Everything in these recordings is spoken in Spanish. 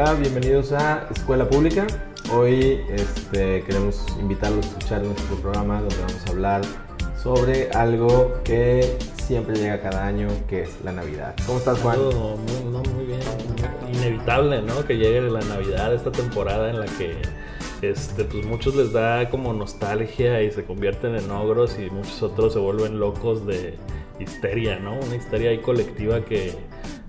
Hola, bienvenidos a Escuela Pública. Hoy este, queremos invitarlos a escuchar nuestro programa donde vamos a hablar sobre algo que siempre llega cada año, que es la Navidad. ¿Cómo estás, Juan? Todo muy, no, muy bien. Inevitable, ¿no? Que llegue la Navidad, esta temporada en la que este, pues muchos les da como nostalgia y se convierten en ogros y muchos otros se vuelven locos de histeria, ¿no? Una histeria ahí colectiva que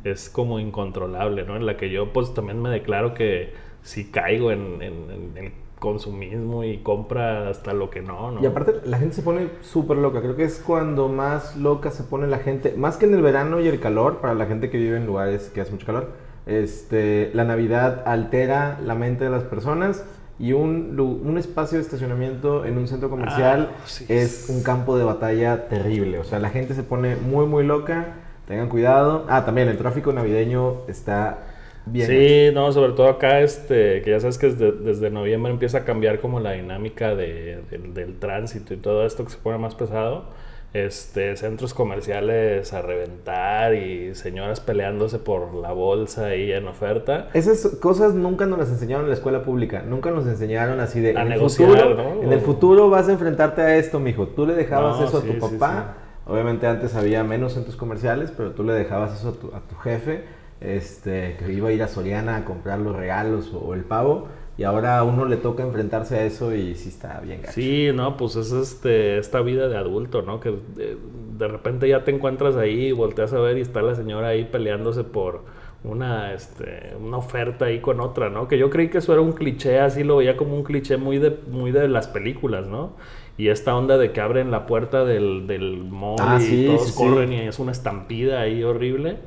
es como incontrolable, ¿no? En la que yo pues también me declaro que si caigo en, en, el consumismo y compra hasta lo que no, ¿no? Y aparte la gente se pone súper loca, creo que es cuando más loca se pone la gente, más que en el verano y el calor, para la gente que vive en lugares que hace mucho calor, este, la Navidad altera la mente de las personas y un, un espacio de estacionamiento en un centro comercial Ah, sí. es un campo de batalla terrible. O sea, la gente se pone muy, muy loca. Tengan cuidado. Ah, también el tráfico navideño está bien. Sí, no, sobre todo acá, este, que ya sabes que desde, desde noviembre empieza a cambiar como la dinámica de- del- del tránsito y todo esto que se pone más pesado. Este, centros comerciales a reventar y señoras peleándose por la bolsa ahí en oferta. Esas cosas nunca nos las enseñaron en la escuela pública. Nunca nos enseñaron así de. A en el negociar, futuro, ¿no? En el futuro vas a enfrentarte a esto, mijo. Tú le dejabas No, eso a sí, tu sí, papá. Obviamente antes había menos centros comerciales, pero tú le dejabas eso a tu, jefe, este, que iba a ir a Soriana a comprar los regalos o, el pavo. Y ahora a uno le toca enfrentarse a eso y sí está bien gacho. Sí, no, pues es este, esta vida de adulto, ¿no? Que de, de repente ya te encuentras ahí y volteas a ver y está la señora ahí peleándose por una, este, una oferta ahí con otra, ¿no? Que yo creí que eso era un cliché, así lo veía como un cliché muy de, muy de las películas, ¿no? Y esta onda de que abren la puerta del, del mall Ah, y sí, todos sí, sí. corren y es una estampida ahí horrible.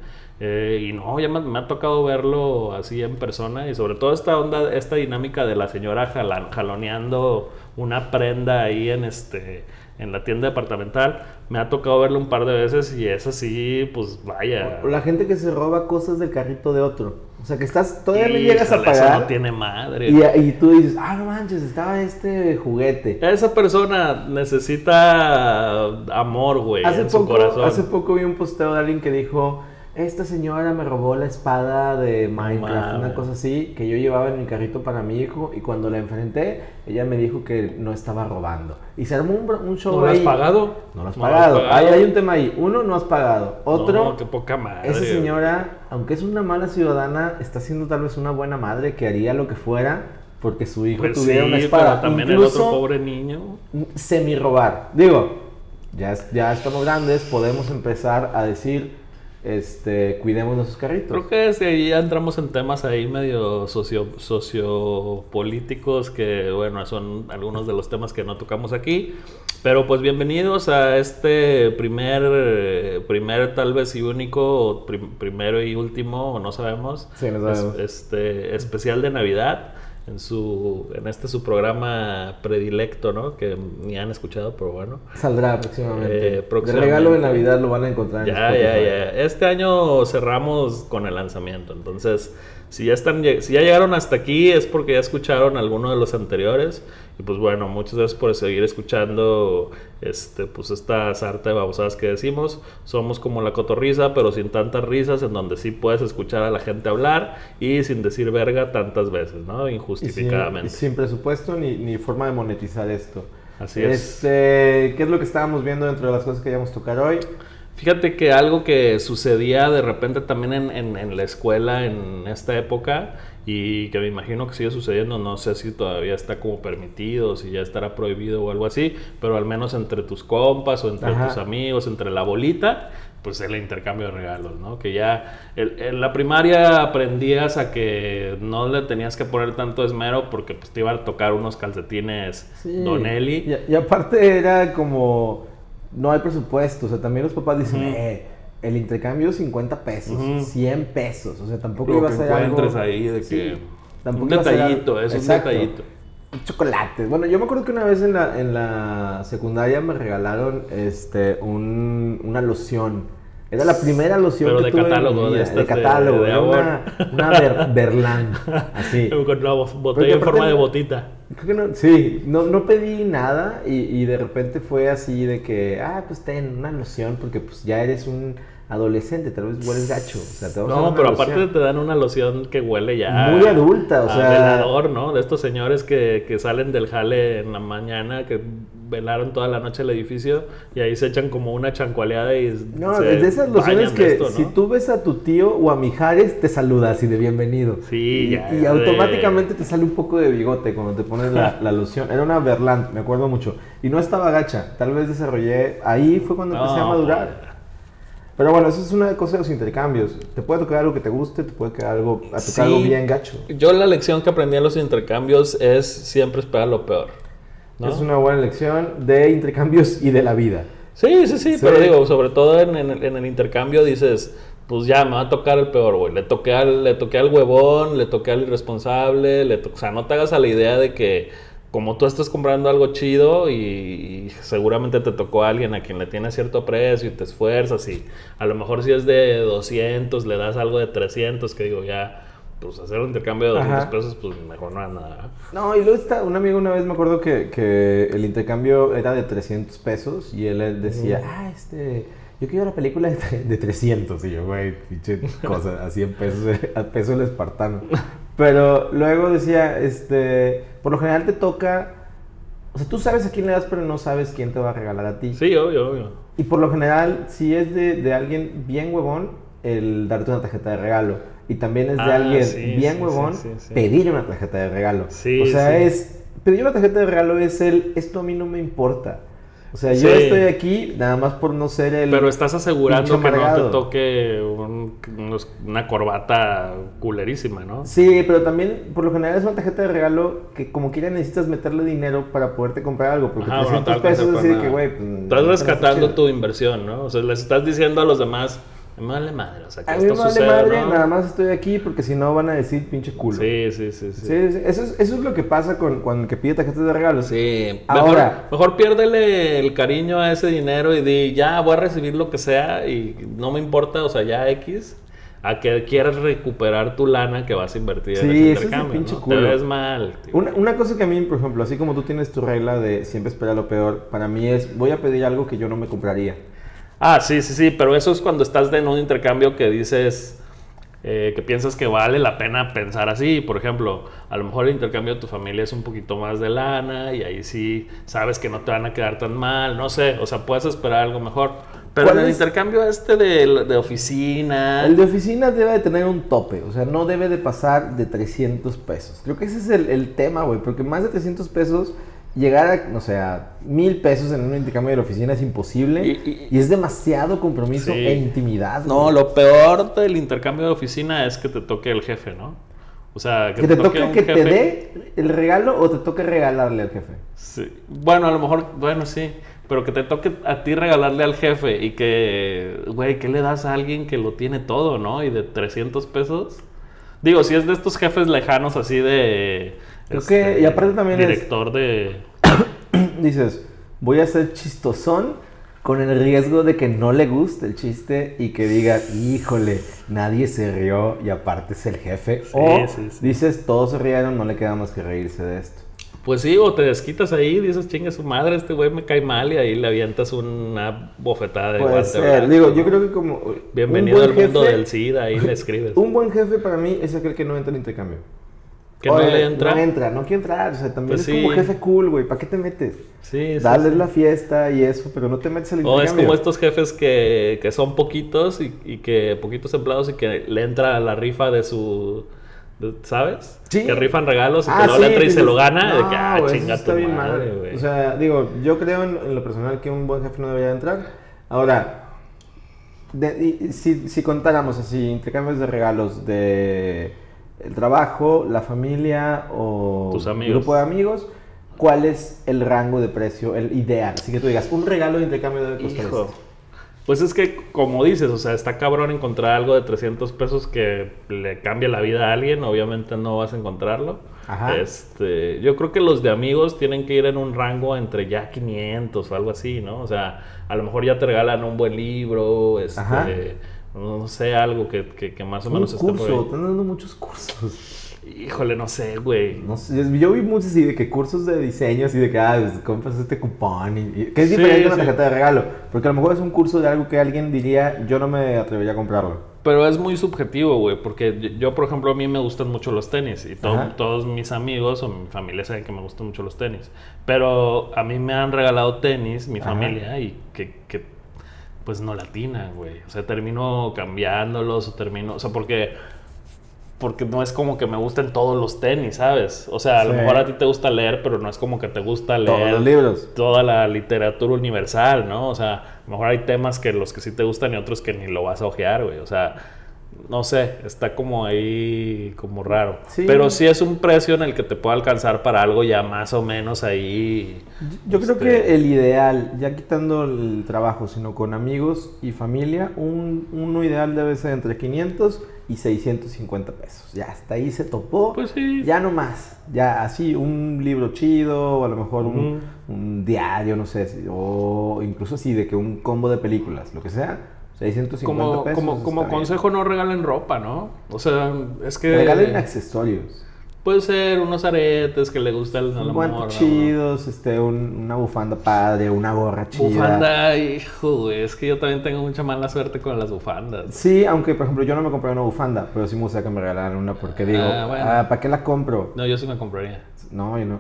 Eh, y no, ya me, me ha tocado verlo así en persona y sobre todo esta onda, esta dinámica de la señora jalan- jaloneando una prenda ahí en este en la tienda departamental, me ha tocado verlo un par de veces y es así, pues vaya. O la gente que se roba cosas del carrito de otro. O sea, que estás, todavía no llegas a eso pagar. no tiene madre. y, y tú dices, ah, no manches, estaba este juguete. Esa persona necesita amor, güey, Hace en su poco, corazón. hace poco vi un posteo de alguien que dijo, esta señora me robó la espada de Minecraft, una cosa así, que yo llevaba en mi carrito para mi hijo y cuando la enfrenté, ella me dijo que no estaba robando. Y se armó un, un show ¿No lo has ahí. pagado? No lo has No lo has pagado. pagado. Ahí hay un tema ahí. Uno, no has pagado. Otro, No, qué poca madre. esa señora, aunque es una mala ciudadana, está siendo tal vez una buena madre que haría lo que fuera porque su hijo Pues tuviera sí, una espada. pero también Incluso, el otro pobre niño. semi robar. Digo, ya, ya estamos grandes, podemos empezar a decir, este, cuidemos nuestros carritos. Creo que desde ahí ya entramos en temas ahí medio socio, sociopolíticos que, bueno, son algunos de los temas que no tocamos aquí. Pero pues bienvenidos a este primer, primer tal vez y único, o prim- primero y último, no sabemos, Sí, no es- sabemos. este especial de Navidad. En, su, en este su programa predilecto, ¿no? Que ni han escuchado, pero bueno. Saldrá próximamente. Eh, próximamente. De regalo de Navidad lo van a encontrar en Ya, Spotify. ya, ya. Este año cerramos con el lanzamiento. Entonces, si ya están, si ya llegaron hasta aquí es porque ya escucharon alguno de los anteriores. Y pues bueno, muchas gracias por seguir escuchando este, pues esta sarta de babosadas que decimos. Somos como la cotorriza, pero sin tantas risas, en donde sí puedes escuchar a la gente hablar y sin decir verga tantas veces, ¿no? Y sin, Injustificadamente. y sin presupuesto ni, ni forma de monetizar esto. Así es. Este, ¿Qué es lo que estábamos viendo dentro de las cosas que íbamos a tocar hoy? Fíjate que algo que sucedía de repente también en, en- en la escuela en esta época y que me imagino que sigue sucediendo, no sé si todavía está como permitido, si ya estará prohibido o algo así, pero al menos entre tus compas o entre Ajá. tus amigos, entre la bolita, pues el intercambio de regalos, ¿no? Que ya el- en la primaria aprendías a que no le tenías que poner tanto esmero porque pues te iban a tocar unos calcetines Sí. Donelli. Y, y aparte era como, no hay presupuesto, o sea, también los papás dicen, Ujú. eh, el intercambio es 50 pesos, Ujú. 100 pesos, o sea, tampoco iba a ser algo... ahí de Sí, que... tampoco un detallito, algo- es un Exacto. detallito. Chocolates. Bueno, yo me acuerdo que una vez en la, en la secundaria me regalaron este, un- una loción. Era la primera loción Pero que de tuve en catálogo, de estas de de- catálogo. de era amor. una, una Ber- Berlán, así. Con Porque botella en forma de botita. Creo que no, sí, no, no pedí nada y, y de repente fue así de que, ah, pues ten una loción porque pues ya eres un adolescente, tal vez hueles gacho. O sea, te vamos a dar No, una pero loción aparte te dan una loción que huele ya. Muy adulta, o a sea- velador, ¿no? De estos señores que, que salen del jale en la mañana, que velaron toda la noche el edificio y ahí se echan como una chancualeada y. No, se es de esas lociones que esto, ¿no? si tú ves a tu tío o a Mijares, te saludas y de bienvenido. Sí, y, ya, y automáticamente te sale un poco de bigote cuando te pones la, la loción. Era una Verland, me acuerdo mucho. Y no estaba gacha, tal vez desarrollé. Ahí fue cuando empecé a madurar. Pero bueno, eso es una cosa de los intercambios. Te puede tocar algo que te guste, te puede quedar algo, a tocar Sí. algo bien gacho. Yo la lección que aprendí en los intercambios es siempre esperar lo peor. ¿No? Es una buena lección de intercambios y de la vida. Sí, sí, sí, Sí. pero digo, sobre todo en, en el- en el intercambio dices, pues ya, me va a tocar el peor, güey. Le toqué al, le toqué al huevón, le toqué al irresponsable, le to- o sea, no te hagas a la idea de que como tú estás comprando algo chido y, y seguramente te tocó a alguien a quien le tiene cierto precio y te esfuerzas y a lo mejor si es de 200 le das algo de 300, que digo, ya, pues hacer un intercambio de 200 Ajá. pesos, pues mejor no es nada. No, y luego está, un amigo una vez me acuerdo que, que el intercambio era de 300 pesos y él, decía, ah, este, yo quiero la película de, de 300. Y yo, güey, pinche cosa, a 100 pesos, a peso el espartano. Pero luego decía, este, por lo general te toca, o sea, tú sabes a quién le das, pero no sabes quién te va a regalar a ti. Sí, obvio, obvio. Y por lo general, si es de, de alguien bien huevón, el darte una tarjeta de regalo. Y también es de Ah, alguien sí, bien sí, huevón sí, pedir una tarjeta de regalo. O sea, es. Pedir una tarjeta de regalo es el. Esto a mí no me importa. O sea, yo estoy aquí nada más por no ser el. Pero estás asegurando que no te toque un- una corbata culerísima, ¿no? Sí, pero también por lo general es una tarjeta de regalo que como quiera necesitas meterle dinero para poderte comprar algo. Porque Ajá, bueno, 300 tal vez pesos no así de para que, güey. pues, Estás rescatando tu inversión, ¿no? O sea, les estás diciendo a los demás, me vale madre, o sea, que A mí me vale madre, ¿no? nada más estoy aquí porque si no van a decir pinche culo. Sí, sí, sí, sí. Sí, sí, Eso, es, eso es lo que pasa con, con el que pide tarjetas de regalos. Sí, Ahora- mejor, mejor piérdele el cariño a ese dinero y di, ya voy a recibir lo que sea y no me importa, o sea, ya X, a que quieras recuperar tu lana que vas a invertir Sí, en ese ese es el intercambio. pinche ¿no? culo. Te ves mal. tío. Una, una cosa que a mí, por ejemplo, así como tú tienes tu regla de siempre esperar lo peor, para mí es voy a pedir algo que yo no me compraría. Ah, sí, sí, sí, pero eso es cuando estás en un intercambio que dices, eh, que piensas que vale la pena pensar así. Por ejemplo, a lo mejor el intercambio de tu familia es un poquito más de lana y ahí sí sabes que no te van a quedar tan mal, no sé, o sea, puedes esperar algo mejor. Pero en ¿Cuál el es? intercambio este de, de oficina... El de oficina debe de tener un tope, o sea, no debe de pasar de 300 pesos. Creo que ese es el, el tema, güey, porque más de 300 pesos, llegar a, no sé, a mil pesos en un intercambio de la oficina es imposible Y- y, y- es demasiado compromiso Sí. e intimidad. No, güey. lo peor del intercambio de oficina es que te toque el jefe, ¿no? O sea, Que te toque que te dé el regalo o te toque regalarle al jefe. Sí. Bueno, a lo mejor, bueno, sí. Pero que te toque a ti regalarle al jefe y que, güey, ¿qué le das a alguien que lo tiene todo, no? Y de 300 pesos. Digo, si es de estos jefes lejanos así de... este, Creo que- y aparte también es- Director de... dices, voy a ser chistosón con el riesgo de que no le guste el chiste y que diga, híjole, nadie se rió y aparte es el jefe. o sí, sí. dices, todos se rieron, no le queda más que reírse de esto. Pues sí, o te desquitas ahí, dices, chinga su madre, este güey me cae mal y ahí le avientas una bofetada de Puede ser, digo, ¿no? yo creo que como... Bienvenido al mundo jefe- del SIDA, ahí le escribes. Un buen jefe para mí es aquel que no entra en intercambio. Que no le entra. No entra, no quiere entrar, o sea, también Pues es como sí. jefe cool, güey, ¿para qué te metes? Sí, sí, Darles sí. la fiesta y eso, pero no te metes al O intercambio. es como estos jefes que, que son poquitos y, y que poquitos empleados y que le entra a la rifa de su. de- ¿Sabes? Sí. Que rifan regalos y Ah, que sí, le entra y se lo gana. de no, que, ah, chinga está tu bien madre, mal. güey. O sea, digo, yo creo en, en lo personal que un buen jefe no debería entrar. Ahora, de- y- si, si contáramos así, intercambios de regalos de el trabajo, la familia o Tus amigos. grupo de amigos, ¿cuál es el rango de precio, el ideal? Así que tú digas, un regalo de intercambio debe costar Hijo. esto. Pues es que, como dices, o sea, está cabrón encontrar algo de 300 pesos que le cambie la vida a alguien. Obviamente no vas a encontrarlo. Ajá. Este, yo creo que los de amigos tienen que ir en un rango entre ya 500 o algo así, ¿no? O sea, a lo mejor ya te regalan un buen libro, este. No sé, algo que, que- que más o menos esté por curso, ahí. están dando muchos cursos. Híjole, no sé, güey. No sé, yo vi muchos así de que cursos de diseño, así de que, ah, pues, compras este cupón, y, y- que es Sí, diferente a una sí. tarjeta de regalo, porque a lo mejor es un curso de algo que alguien diría, yo no me atrevería a comprarlo. Pero es muy subjetivo, güey, porque yo- yo, por ejemplo, a mí me gustan mucho los tenis y to- Ajá. todos mis amigos o mi familia saben que me gustan mucho los tenis. Pero a mí me han regalado tenis, mi Ajá. familia, y que, que, pues no latinan, güey. O sea, termino cambiándolos o termino, o sea, porque porque no es como que me gusten todos los tenis, ¿sabes? O sea, a lo mejor a ti te gusta leer, pero no es como que te gusta leer Todos los libros. toda la literatura universal, ¿no? O sea, a lo mejor hay temas que los que sí te gustan y otros que ni lo vas a ojear, güey. O sea, no sé, está como ahí como raro. Sí. Pero sí es un precio en el que te puede alcanzar para algo ya más o menos ahí. Yo creo este, que el ideal, ya quitando el trabajo, sino con amigos y familia, un, uno ideal debe ser entre 500 y 650 pesos. Ya, hasta ahí se topó. Pues sí. Ya no más. Ya así, un libro chido, o a lo mejor un, un diario, no sé, o incluso así de que un combo de películas, lo que sea, 650 Como, pesos. como, como está bien. consejo, no regalen ropa, ¿no? O sea, es que. Regalen accesorios. Puede ser unos aretes que le gusta morra, ¿no? chidos, este, un- una bufanda padre, una gorra chida. Bufanda, hijo, güey. Es que yo también tengo mucha mala suerte con las bufandas. Sí, aunque por ejemplo yo no me compré una bufanda, pero sí me gustaría que me regalaran una porque digo, Ah, bueno. ah, ¿para qué la compro? No, yo sí me compraría. No, yo no.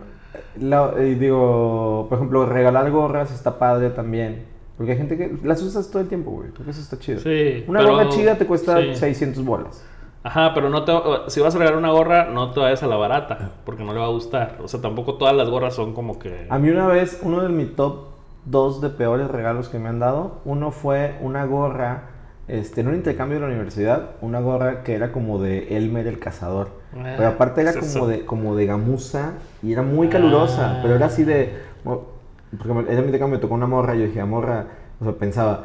La- y digo, por ejemplo, regalar gorras está padre también. Porque hay gente que las usas todo el tiempo, güey. Porque eso está chido. Sí, Una pero- gorra chida te cuesta sí. 600 bolas. Ajá, pero no te, si vas a regalar una gorra, no te vayas a la barata, porque no le va a gustar. O sea, tampoco todas las gorras son como que... A mí una vez, uno de mis top dos de peores regalos que me han dado, uno fue una gorra, este, en un intercambio de la universidad, una gorra que era como de Elmer el cazador. Ah, Pero aparte era es como eso. de, como de gamuza y era muy calurosa, Ah. pero era así de... Porque me- mi intercambio, me tocó una morra yo dije, "Ah, morra, o sea, pensaba,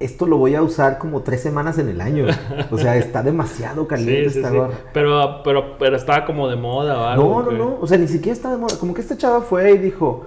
esto lo voy a usar como tres semanas en el año. O sea, está demasiado caliente Sí, esta sí. gorra. Pero, pero, pero estaba como de moda o algo. No, no, que- no. O sea, ni siquiera estaba de moda. Como que esta chava fue y dijo.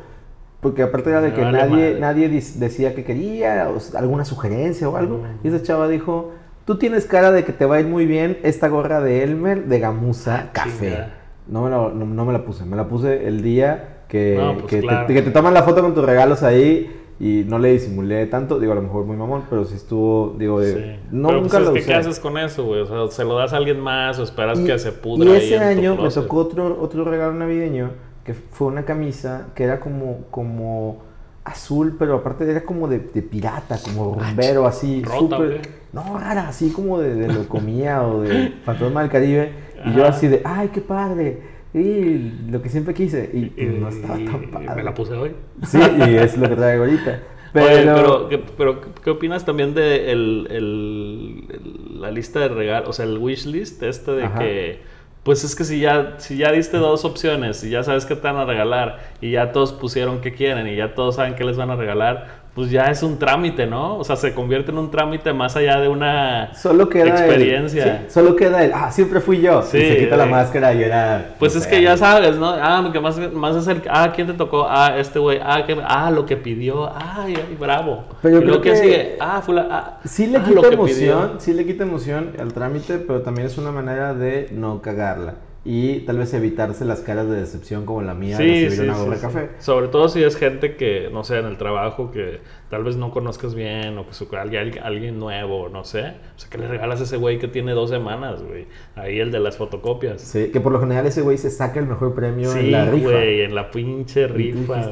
Porque aparte era de Me que vale nadie, madre. nadie decía que quería, o alguna sugerencia o algo. Mm. Y esa chava dijo: Tú tienes cara de que te va a ir muy bien esta gorra de Elmer de gamuza Ah, café. No me, la, no, no me la puse. Me la puse el día que, No, pues que, claro. te, que te toman la foto con tus regalos ahí. Y no le disimulé tanto, digo, a lo mejor muy mamón, pero sí estuvo, digo, de- Sí. no, Pero, nunca pues, lo que, ¿Qué usé. haces con eso, güey? O sea, ¿se lo das a alguien más o esperas Y- que se pudra Y ahí ese tu año me tocó otro, otro regalo navideño que fue una camisa que era como, como azul, pero aparte era como de, de pirata, como rumbero, así. ¿Rota qué? No, rara, así como de, de locomía o de fantasma del Caribe. Y yo Ajá. así de, ay, qué padre. Y lo que siempre quise. Y, Y, no estaba tan padre. me la puse hoy. Sí, y es lo que traigo ahorita. Pero, Oye, pero, ¿qué, pero ¿qué opinas también de el, el- el- la lista de regalos, o sea, el wish list este de Ajá. que, pues es que si ya, si ya diste dos opciones y ya sabes qué te van a regalar y ya todos pusieron qué quieren y ya todos saben qué les van a regalar, pues ya es un trámite, ¿no? O sea, se convierte en un trámite más allá de una Solo queda el- experiencia. sí, solo queda el, ah, siempre fui yo. Sí, y se quita la máscara y era. Pues no es sé, que ya sabes, ¿no? Ah, que más, más es el... Ah, ¿quién te tocó? Ah, este güey. Ah, que, ah, lo que pidió. Ay, ay, bravo. Pero y creo que que- sigue. Ah, fue la... Ah, Sí le ah, quita emoción, pidió. sí le quita emoción al trámite, pero también es una manera de no cagarla. Y tal vez evitarse las caras de decepción como la mía de Sí, recibir sí, una gorra de sí. café. Sobre todo si es gente que, no sé, en el trabajo que tal vez no conozcas bien o que su, alguien, alguien nuevo, no sé. O sea, que le regalas a ese güey que tiene dos semanas, güey. Ahí el de las fotocopias. Sí, que por lo general ese güey se saca el mejor premio en la rifa. güey, en la pinche rifa.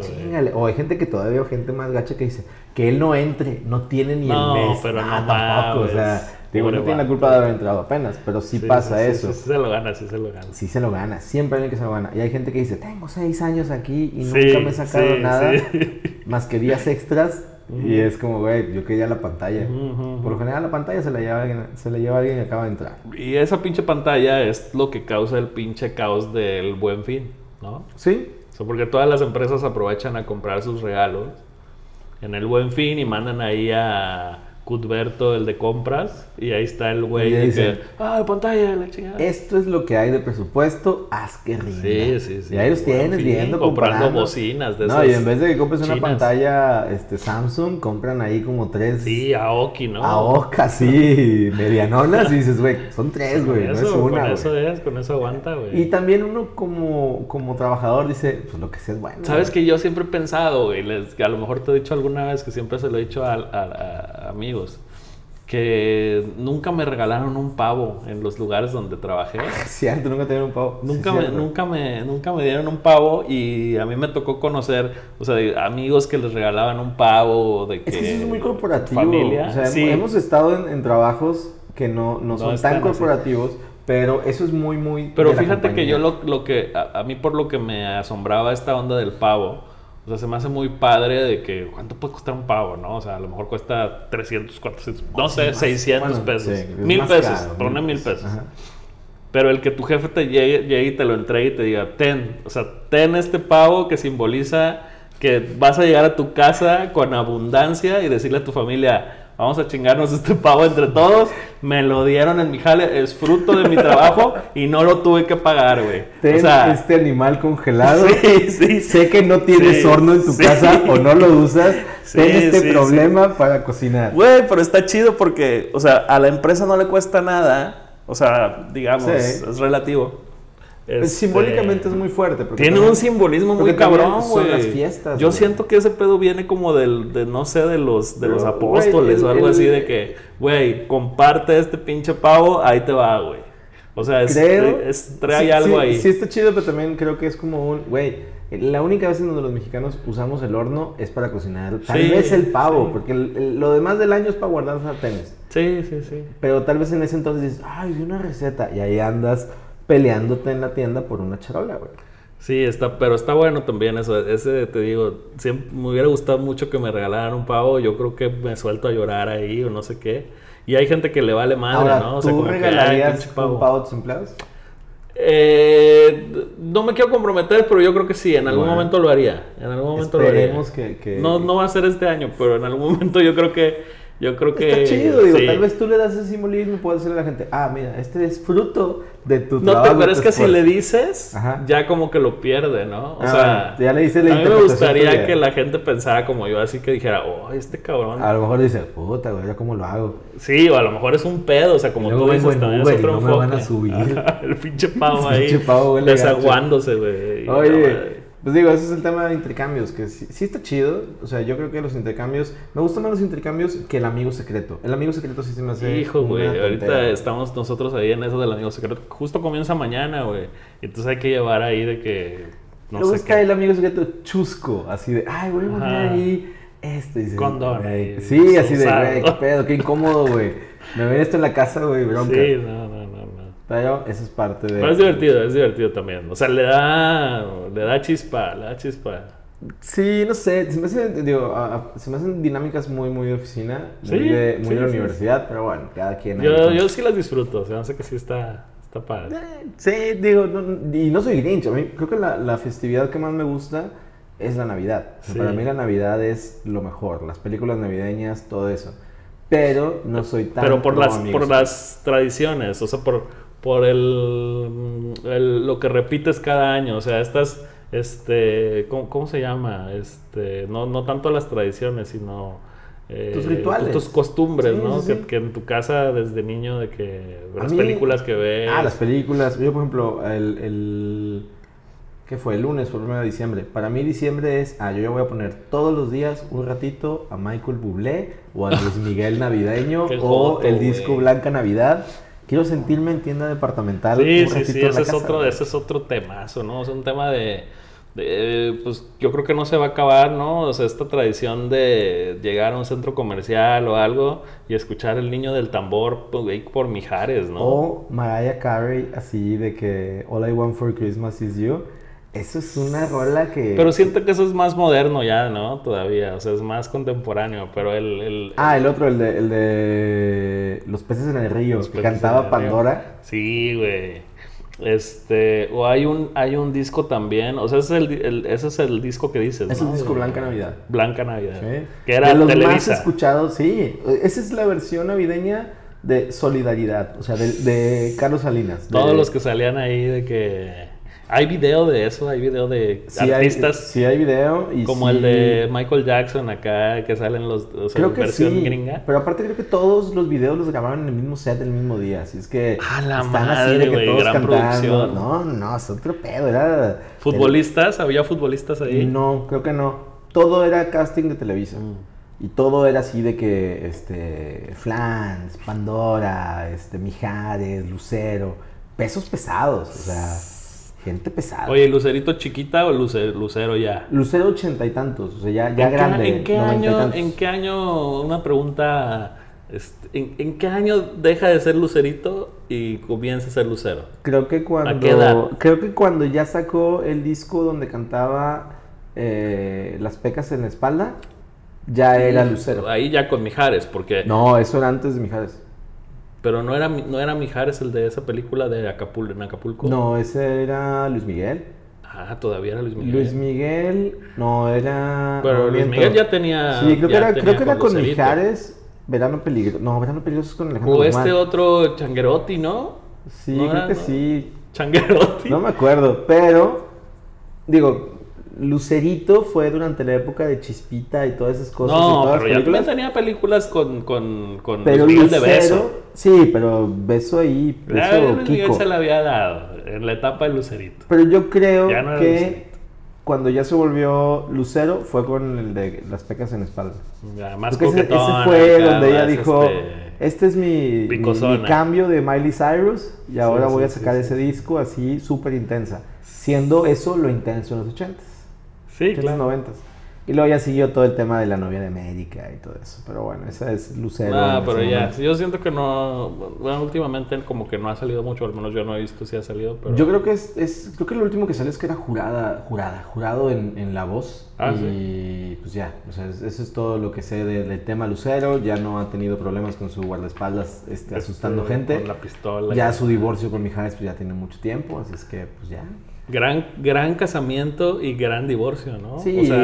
O hay gente que todavía, o gente más gacha que dice que él no entre, no tiene ni No, el mes. pero no tampoco. O sea. Digo, no tiene la culpa de haber entrado apenas, pero sí, Sí, pasa sí, eso. Sí, sí se lo gana, sí se lo gana. Sí se lo gana, siempre hay alguien que se lo gana. Y hay gente que dice, tengo seis años aquí y nunca me he sacado nada, más que días extras. Y es como, güey, yo quería la pantalla. Por lo general la pantalla se la lleva alguien, se la lleva alguien que acaba de entrar. Y esa pinche pantalla es lo que causa el pinche caos del buen fin, ¿no? ¿Sí? O sea, porque todas las empresas aprovechan a comprar sus regalos en el buen fin y mandan ahí a Cudberto, el de compras, y ahí está el güey Y que, ah, pantalla, la chingada. Esto es lo que hay de presupuesto, haz que rinda. Sí, sí, sí. Y ahí los tienes fin, viendo, comprando comparando. bocinas de No, esas y en vez de que compres una pantalla este, Samsung, compran ahí como tres Sí, Aoki, ¿no? Aoka, sí, medianonas, y dices, güey, son tres, güey, no es una, Con eso güey. es, con eso aguanta, güey. Y también uno como, como trabajador dice, pues lo que sea es bueno. Sabes que yo siempre he pensado, güey, a lo mejor te he dicho alguna vez, que siempre se lo he dicho a, a- a amigos, que nunca me regalaron un pavo en los lugares donde trabajé. Es cierto, nunca te dieron un pavo. Nunca, Sí, me, cierto. nunca, me, nunca me dieron un pavo y a mí me tocó conocer, o sea, de amigos que les regalaban un pavo, de que... Es que eso es muy corporativo. Familia, o sea, sí. hemos estado en, en trabajos que no, no son tan así. corporativos, pero eso es muy, muy. Pero fíjate que yo lo, lo que, a, a mí por lo que me asombraba esta onda del pavo, o sea, se me hace muy padre de que, ¿cuánto puede costar un pavo, no? O sea, a lo mejor cuesta 300, 400, no sé, Más- 600 bueno, pesos, sí, mil pesos, caro, pone mil pesos. Ajá. Pero el que tu jefe te llegue, llegue y te lo entregue y te diga, ten, o sea, ten este pavo que simboliza que vas a llegar a tu casa con abundancia y decirle a tu familia, vamos a chingarnos este pavo entre todos, me lo dieron en mi jale, es fruto de mi trabajo y no lo tuve que pagar, güey. O sea, este animal congelado. sí, sí, Sé que no tienes Sí, horno en tu sí. casa o no lo usas. Ten este problema para cocinar. Güey, pero está chido porque, o sea, a la empresa no le cuesta nada, o sea, digamos, es relativo. Pues, Este, simbólicamente es muy fuerte. porque Tiene también- un simbolismo muy cabrón, güey. las fiestas, Yo siento que ese pedo viene como del, de, no sé, de los, de los apóstoles o algo el- así de que, güey, comparte este pinche pavo, ahí te va, güey. O sea, es, Creo. es- trae sí, algo sí, ahí. Sí, está chido, pero también creo que es como un. Güey, la única vez en donde los mexicanos usamos el horno es para cocinar. Tal Sí, vez el pavo, porque el- el- lo demás del año es para guardar sartenes. Sí, sí, sí. Pero tal vez en ese entonces dices, ay, vi una receta. Y ahí andas peleándote en la tienda por una charola, güey. Sí, está, pero está bueno también eso. Ese, te digo, siempre me hubiera gustado mucho que me regalaran un pavo. Yo creo que me suelto a llorar ahí o no sé qué. Y hay gente que le vale madre, Ahora, ¿no? O ¿tú sea, que, ay, regalarías pinche un pavo a tus empleados? Eh, no me quiero comprometer, pero yo creo que sí, en algún Bueno. momento lo haría. En algún momento lo haría. Que... que- No, no va a ser este año, pero en algún momento yo creo que. Yo creo que. Está chido, digo, sí. tal vez tú le das ese simbolismo y puedes decirle a la gente, ah, mira, este es fruto de tu No, trabajo. te- pero es que si esfuerzo". le dices, Ajá. ya como que lo pierde, ¿no? O Ah, sea, ya le dices la a mí me gustaría tuya. que la gente pensara como yo, así que dijera, oh, este cabrón. A lo mejor dice, puta, güey, ¿ya cómo lo hago? Sí, o a lo mejor es un pedo, o sea, como tú en también Uber es otro no me van a enfoque. subir. El pinche pavo El ahí. pinche pavo gacho. desaguándose, güey. No, Oye, güey. Pues digo, ese es el tema de intercambios, que sí, sí está chido. O sea, yo creo que los intercambios, me gustan más los intercambios que el amigo secreto. El amigo secreto sí se me hace. Hijo, güey, ahorita estamos nosotros ahí en eso del amigo secreto. Justo comienza mañana, güey. Entonces hay que llevar ahí de que. No Luego sé está qué. el amigo secreto chusco, así de, ay, voy a ahí esto. Y dices, Condón güey, Sí, así de, güey, qué pedo, qué incómodo, güey. Me ven esto en la casa, güey, bronca. Sí, no. Pero eso es parte de. Pero es divertido, es divertido también. O sea, le da, le da chispa, le da chispa. Sí, no sé, se me, hace, digo, a- a- se me hacen dinámicas muy, muy de oficina, muy Sí, de, muy sí, de la sí, universidad, pero bueno, cada quien. Yo, yo sí las disfruto, o sea, no sé que sí está, está padre. Eh, Sí, digo, no- y no soy grinch, a mí creo que la, la festividad que más me gusta es la Navidad. O sea. Para mí la Navidad es lo mejor, las películas navideñas, todo eso. Pero no soy tan... Pero por las, amigos. por las tradiciones, o sea, por, por el, el- lo que repites cada año, o sea, estas, este, ¿cómo, cómo se llama? Este, no, no tanto las tradiciones, sino... eh, Tus rituales. Tus costumbres, Sí, ¿no? sí, Que, sí. que en tu casa desde niño, de que A las mí- películas que ves... Ah, las películas. Yo, por ejemplo, el... el ¿Qué fue? El lunes, fue el 1 de diciembre. Para mí diciembre es, ah, yo ya voy a poner todos los días un ratito a Michael Bublé o a Luis Miguel Navideño o joto, el disco. Blanca Navidad. Quiero sentirme en tienda departamental. Sí, un sí, sí, ese es, casa, otro, ese es otro temazo, ¿no? Es un tema de, de, pues yo creo que no se va a acabar, ¿no? O sea, esta tradición de llegar a un centro comercial o algo y escuchar el niño del tambor pues, güey, por Mijares, ¿no? O Mariah Carey, así de que All I Want for Christmas is You. Eso es una rola que. Pero siento que eso es más moderno ya, ¿no? Todavía, o sea, es más contemporáneo, pero el... el- Ah, el otro, el de, el de Los peces en el río, que cantaba. Pandora. Sí, güey. Este, o hay un, hay un disco también, o sea, ese es el, el- ese es el disco que dices. Es ¿no? el disco Blanca Navidad. Blanca Navidad. Sí. Que era de los más Televisa. escuchados, sí. Esa es la versión navideña de Solidaridad, o sea, de, de Carlos Salinas. de- Todos los que salían ahí de que... Hay video de eso, hay video de sí artistas Hay, sí hay video. Y como sí- el de Michael Jackson acá, que salen los... O sea, Creo que versión sí, gringa. pero aparte creo que todos los videos los grabaron en el mismo set el mismo día, así es que ¡A la están madre, güey! Gran producción. No, no, es otro pedo, era ¿Futbolistas? ¿Había futbolistas ahí? No, creo que no. Todo era casting de Televisa. Mm. Y todo era así de que, este, Flans, Pandora, este, Mijares, Lucero, pesos pesados, o sea, gente pesada. Oye, ¿Lucerito chiquita o luce- Lucero ya? Lucero ochenta y tantos, o sea, ya, ya ¿En qué- grande. ¿En qué, año. ¿En qué año, una pregunta, este, ¿en, en qué año deja de ser Lucerito y comienza a ser Lucero? Creo que ¿A qué cuando, creo que cuando ya sacó el disco donde cantaba eh, Las pecas en la espalda, ya era Lucero. Ahí ya con Mijares, porque... No, eso era antes de Mijares. Pero no era, no era Mijares el de esa película de Acapulco, en Acapulco. No, ese era Luis Miguel. Ah, todavía era Luis Miguel. Luis Miguel, no, era. Pero no, Luis miento. Miguel ya tenía- Sí, creo que era, creo que era con Lucerito. Mijares. Verano peligroso. No, Verano peligroso es con Alejandro O Guzmán. este otro Changuerotti, ¿no? Sí, ¿no creo era, que no? sí. Changuerotti. No me acuerdo, pero. Digo, Lucerito fue durante la época de Chispita y todas esas cosas. y No, todas pero ya también tenía películas con, con, con Pero de beso. Sí, pero beso ahí. Ya Beso Miguel Kiko. se la había dado en la etapa de Lucerito. Pero yo creo Ya no que Lucerito. cuando ya se volvió Lucero fue con el de las pecas en la espalda. Ya, más Porque ese, fue donde ella dijo, este, este, es mi, mi- picosona". mi cambio de Miley Cyrus y ahora sí, voy a sacar sí. ese disco así súper intensa, siendo eso lo intenso en los 80s, Sí, 80s, claro. 90s. Y luego ya siguió todo el tema de la novia de América y todo eso. Pero bueno, esa es Lucero. Ah, pero ya, momento. yo siento que no, bueno, últimamente como que no ha salido mucho, al menos yo no he visto si ha salido, pero... Yo creo que es, es- creo que lo último que salió es que era jurada, jurada, jurado en, en la voz. Ah, y pues ya, o sea, es- eso es todo lo que sé de- del tema Lucero. Ya no ha tenido problemas con su guardaespaldas este, asustando Este, gente. Con la pistola. Ya y- su divorcio con Mijares pues ya tiene mucho tiempo, así es que pues ya. Gran, gran casamiento y gran divorcio, ¿no? Sí, o sea,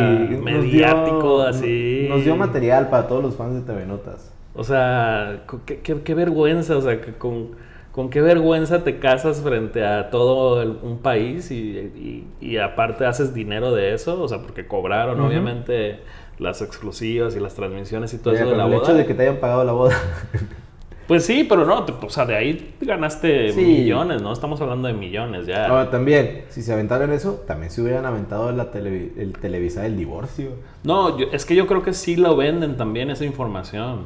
mediático, dio- así. Nos dio material para todos los fans de TV Notas. O sea, qué, qué- qué vergüenza, o sea, que con, con qué vergüenza te casas frente a todo el- un país y, y- y aparte haces dinero de eso, o sea, porque cobraron obviamente las exclusivas y las transmisiones y todo eso de la el boda. hecho de que te hayan pagado la boda. Pues sí, pero no, te- o sea, de ahí ganaste Sí. millones, ¿no? Estamos hablando de millones ya. Ahora también, si se aventaron eso, también se hubieran aventado la tele- el televisar el divorcio. No, yo- es que yo creo que sí lo venden también esa información.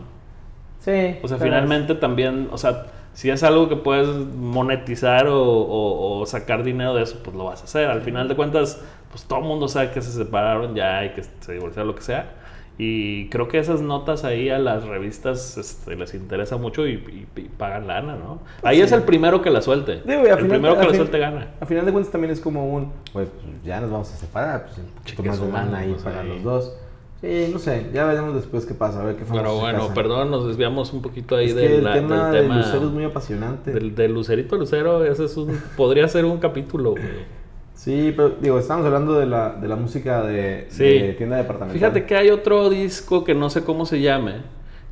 Sí. O sea, finalmente también, o sea, si es algo que puedes monetizar o, o- o sacar dinero de eso, pues lo vas a hacer. Al final de cuentas, pues todo el mundo sabe que se separaron ya y que se divorciaron, lo que sea. Y creo que esas notas ahí a las revistas este, les interesa mucho y, y- y pagan lana, ¿no? Ahí es el primero que la suelte. Digo, el final- primero que la suelte gana. A final de cuentas también es como un, pues ya nos vamos a separar, pues un poquito más de lana ahí pues, para ahí. los dos. Sí, no sé, ya veremos después qué pasa, a ver qué Pero se bueno, perdón, nos desviamos un poquito ahí Es que el la- tema del de tema Lucero es muy apasionante. del, del Lucerito Lucero. Ese es un, podría ser un capítulo, güey. Sí, pero digo, estamos hablando de la, de la música de, Sí. de tienda departamental. Fíjate que hay otro disco que no sé cómo se llame,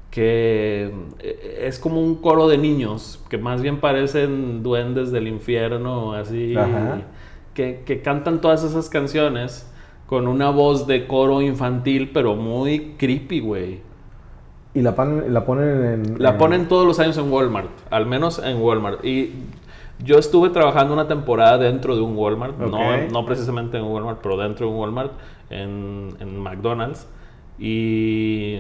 que eh, es como un coro de niños, que más bien parecen duendes del infierno, así, que, que cantan todas esas canciones con una voz de coro infantil, pero muy creepy, güey. Y la, pan- la ponen en... La en- ponen todos los años en Walmart, al menos en Walmart. Y yo estuve trabajando una temporada dentro de un Walmart, no, precisamente en un Walmart, pero dentro de un Walmart, en, en McDonald's. Y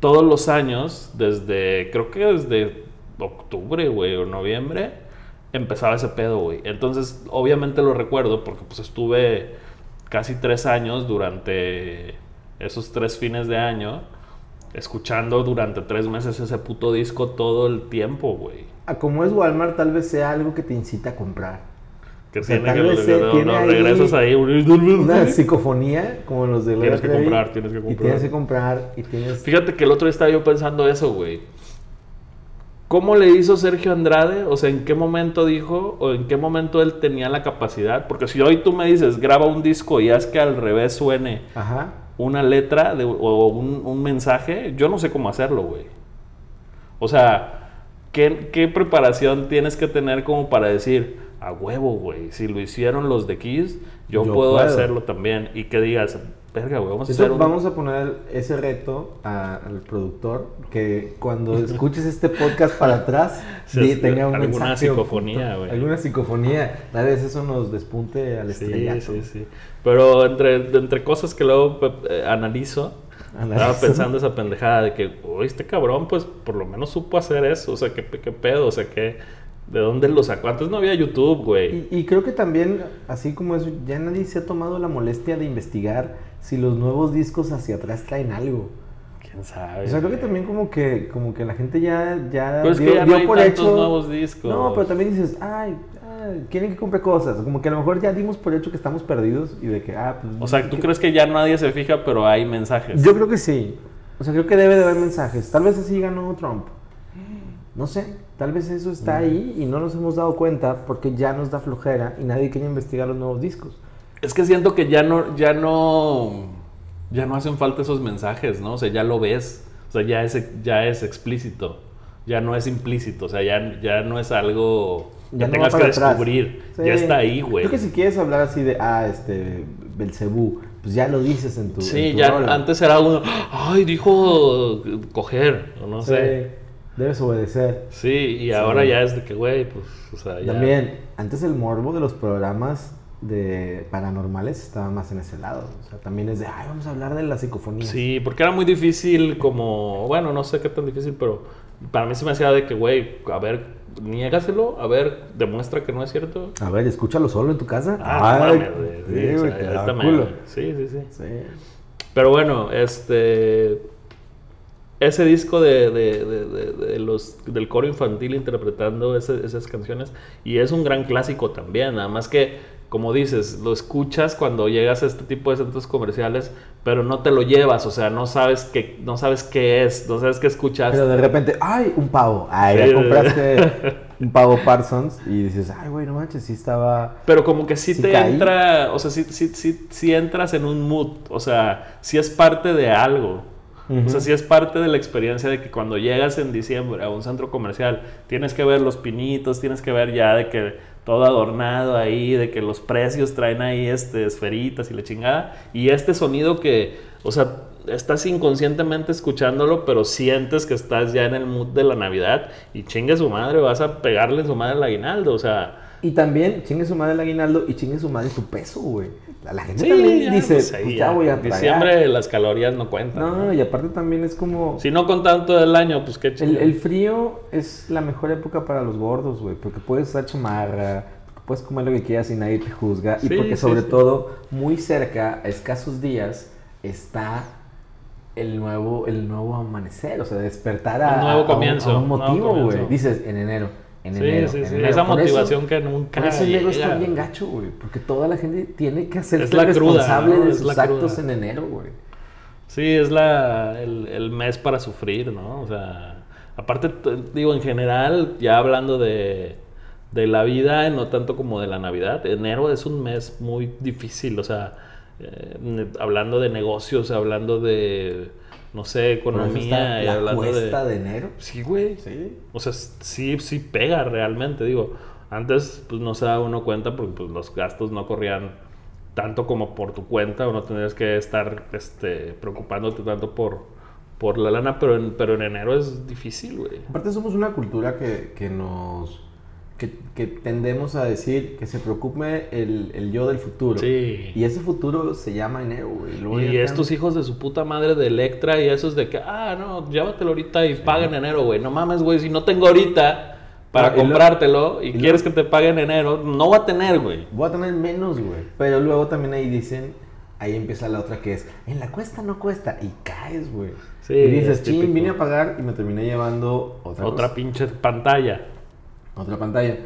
todos los años, desde, creo que desde octubre, güey, o noviembre, empezaba ese pedo, güey. Entonces, obviamente lo recuerdo porque pues estuve casi tres años durante esos tres fines de año escuchando durante tres meses ese puto disco todo el tiempo, güey. Como es Walmart, tal vez sea algo que te incita a comprar. Que O sea, tiene que tiene ahí regresas ahí. Una psicofonía, como los de Tienes que comprar, tienes que Y comprar. tienes que comprar, y tienes... Fíjate que el otro día estaba yo pensando eso, güey. ¿Cómo le hizo Sergio Andrade? O sea, ¿en qué momento dijo o en qué momento él tenía la capacidad? Porque si hoy tú me dices, graba un disco y haz que al revés suene Ajá. Una letra de- o un, un mensaje, yo no sé cómo hacerlo, güey. O sea, ¿qué, qué preparación tienes que tener como para decir, a huevo, güey, si lo hicieron los de Kiss, yo, Yo puedo, puedo". hacerlo también? Y que digas, verga, güey, vamos un... vamos a poner ese reto a- al productor que cuando escuches este podcast para atrás di- tenga un alguna mensaje psicofonía, güey. Alguna psicofonía. Tal vez eso nos despunte al Sí, estrellato. sí, sí. Pero entre, entre cosas que luego eh, analizo, estaba Analizo. pensando esa pendejada de que, uy, este cabrón, pues por lo menos supo hacer eso. O sea, ¿qué, qué pedo? O sea, ¿qué, ¿de dónde lo sacó? Antes no había YouTube, güey. Y, y creo que también, así como eso, ya nadie se ha tomado la molestia de investigar si los nuevos discos hacia atrás traen algo. ¿Quién sabe? O sea, creo que también como que, como que la gente ya, ya Pero es que ya no hay tantos nuevos discos. No, pero también dices, ay, ay, quieren que compre cosas. Como que a lo mejor ya dimos por hecho que estamos perdidos y de que, ah, pues... O sea, ¿tú que- crees que ya nadie se fija, pero hay mensajes? Yo creo que sí. O sea, creo que debe de haber mensajes. Tal vez así ganó Trump. No sé, tal vez eso está ahí y no nos hemos dado cuenta porque ya nos da flojera y nadie quiere investigar los nuevos discos. Es que siento que ya no, ya no, ya no hacen falta esos mensajes, ¿no? O sea, ya lo ves, o sea, ya es, ya es explícito, ya no es implícito, o sea, ya, ya no es algo que Ya no va tengas que descubrir, Sí. ya está ahí, güey. Creo que si quieres hablar así de, ah, este, Belcebú, pues ya lo dices en tu. Sí, en tu ya rola. antes era uno, ay, dijo coger, o no Sí, sé. Debes obedecer. Sí, y ahora ya es de que, güey, pues, o sea, ya. También, antes el morbo de los programas de paranormales estaba más en ese lado. O sea, también es de, ay, vamos a hablar de la psicofonía. Sí, porque era muy difícil como, bueno, no sé qué tan difícil, pero para mí se me hacía de que, güey, a ver, niégaselo, a ver, demuestra que no es cierto. A ver, escúchalo solo en tu casa. Ah, Ay, mames, sí, sí, o sea, culo. Sí, sí. Sí. Pero bueno, este. Ese disco de, de- de- de- los, del coro infantil interpretando ese- esas canciones, y es un gran clásico también, nada más que, como dices, lo escuchas cuando llegas a este tipo de centros comerciales, pero no te lo llevas, o sea, no sabes qué, no sabes qué es, no sabes qué escuchas. Pero de repente, ay, un pavo. Ay, Sí, ya compraste un pavo Parsons y dices, ay, güey, no manches, sí estaba. Pero como que sí, Sí te caí. entra, o sea, sí, sí, sí, sí entras en un mood, o sea, sí es parte de algo. O sea, sí es parte de la experiencia de que cuando llegas en diciembre a un centro comercial, tienes que ver los pinitos, tienes que ver ya de que todo adornado ahí, de que los precios traen ahí este, esferitas y la chingada. Y este sonido que, o sea, estás inconscientemente escuchándolo, pero sientes que estás ya en el mood de la Navidad y chingue su madre, vas a pegarle en su madre el aguinaldo, o sea... Y también chingue su madre el aguinaldo y chingue su madre tu peso, güey. La, gente Sí, también ya, dice, pues pues, ahí ya ya. voy a tragar. Diciembre las calorías no cuentan. No, ¿no? y aparte también es como. Si no con tanto del año, pues qué El, chido. el frío es la mejor época para los gordos, güey, porque puedes usar chamarra, porque puedes comer lo que quieras y nadie te juzga, y porque sí, sobre todo, muy cerca, a escasos días, está el nuevo, el nuevo amanecer, o sea, despertar a, Un nuevo a un- comienzo, a un, motivo, güey. comienzo. Dices, en enero, en Sí, enero, sí, en sí. enero. Esa Por eso- motivación que nunca Por eso está bien gacho, güey, porque toda la gente tiene que hacerse la cruda, responsable ¿no? de Es sus la actos cruda. en enero, güey. Sí, es la, el, el mes para sufrir, ¿no? O sea, aparte, digo, en general, ya hablando de, de la vida, no tanto como de la Navidad, enero es un mes muy difícil, o sea, eh, hablando de negocios, hablando de, no sé, economía, y la hablando cuesta de... de enero. Sí, güey. Sí. O sea, sí, sí pega realmente, digo. Antes pues no se da uno cuenta porque pues, los gastos no corrían tanto como por tu cuenta o no tendrías que estar este, preocupándote tanto por, por la lana, pero en, pero en enero es difícil, güey. Aparte somos una cultura que, que nos... Que, que tendemos a decir que se preocupe el, el yo del futuro. Sí. Y ese futuro se llama enero, güey. Y ya estos hijos de su puta madre de Electra y esos de que, ah, no, llévatelo ahorita y paga en enero, güey. No mames, güey, si no tengo ahorita para No, y comprártelo y, y quieres que te pague en enero, no va a tener, güey. Voy a tener menos, güey. Pero luego también ahí dicen... Ahí empieza la otra que es... En la cuesta no cuesta. Y caes, güey. Sí, y dices, es ching, vine a pagar y me terminé llevando otra, Otra cosa, pinche pantalla. Otra pantalla.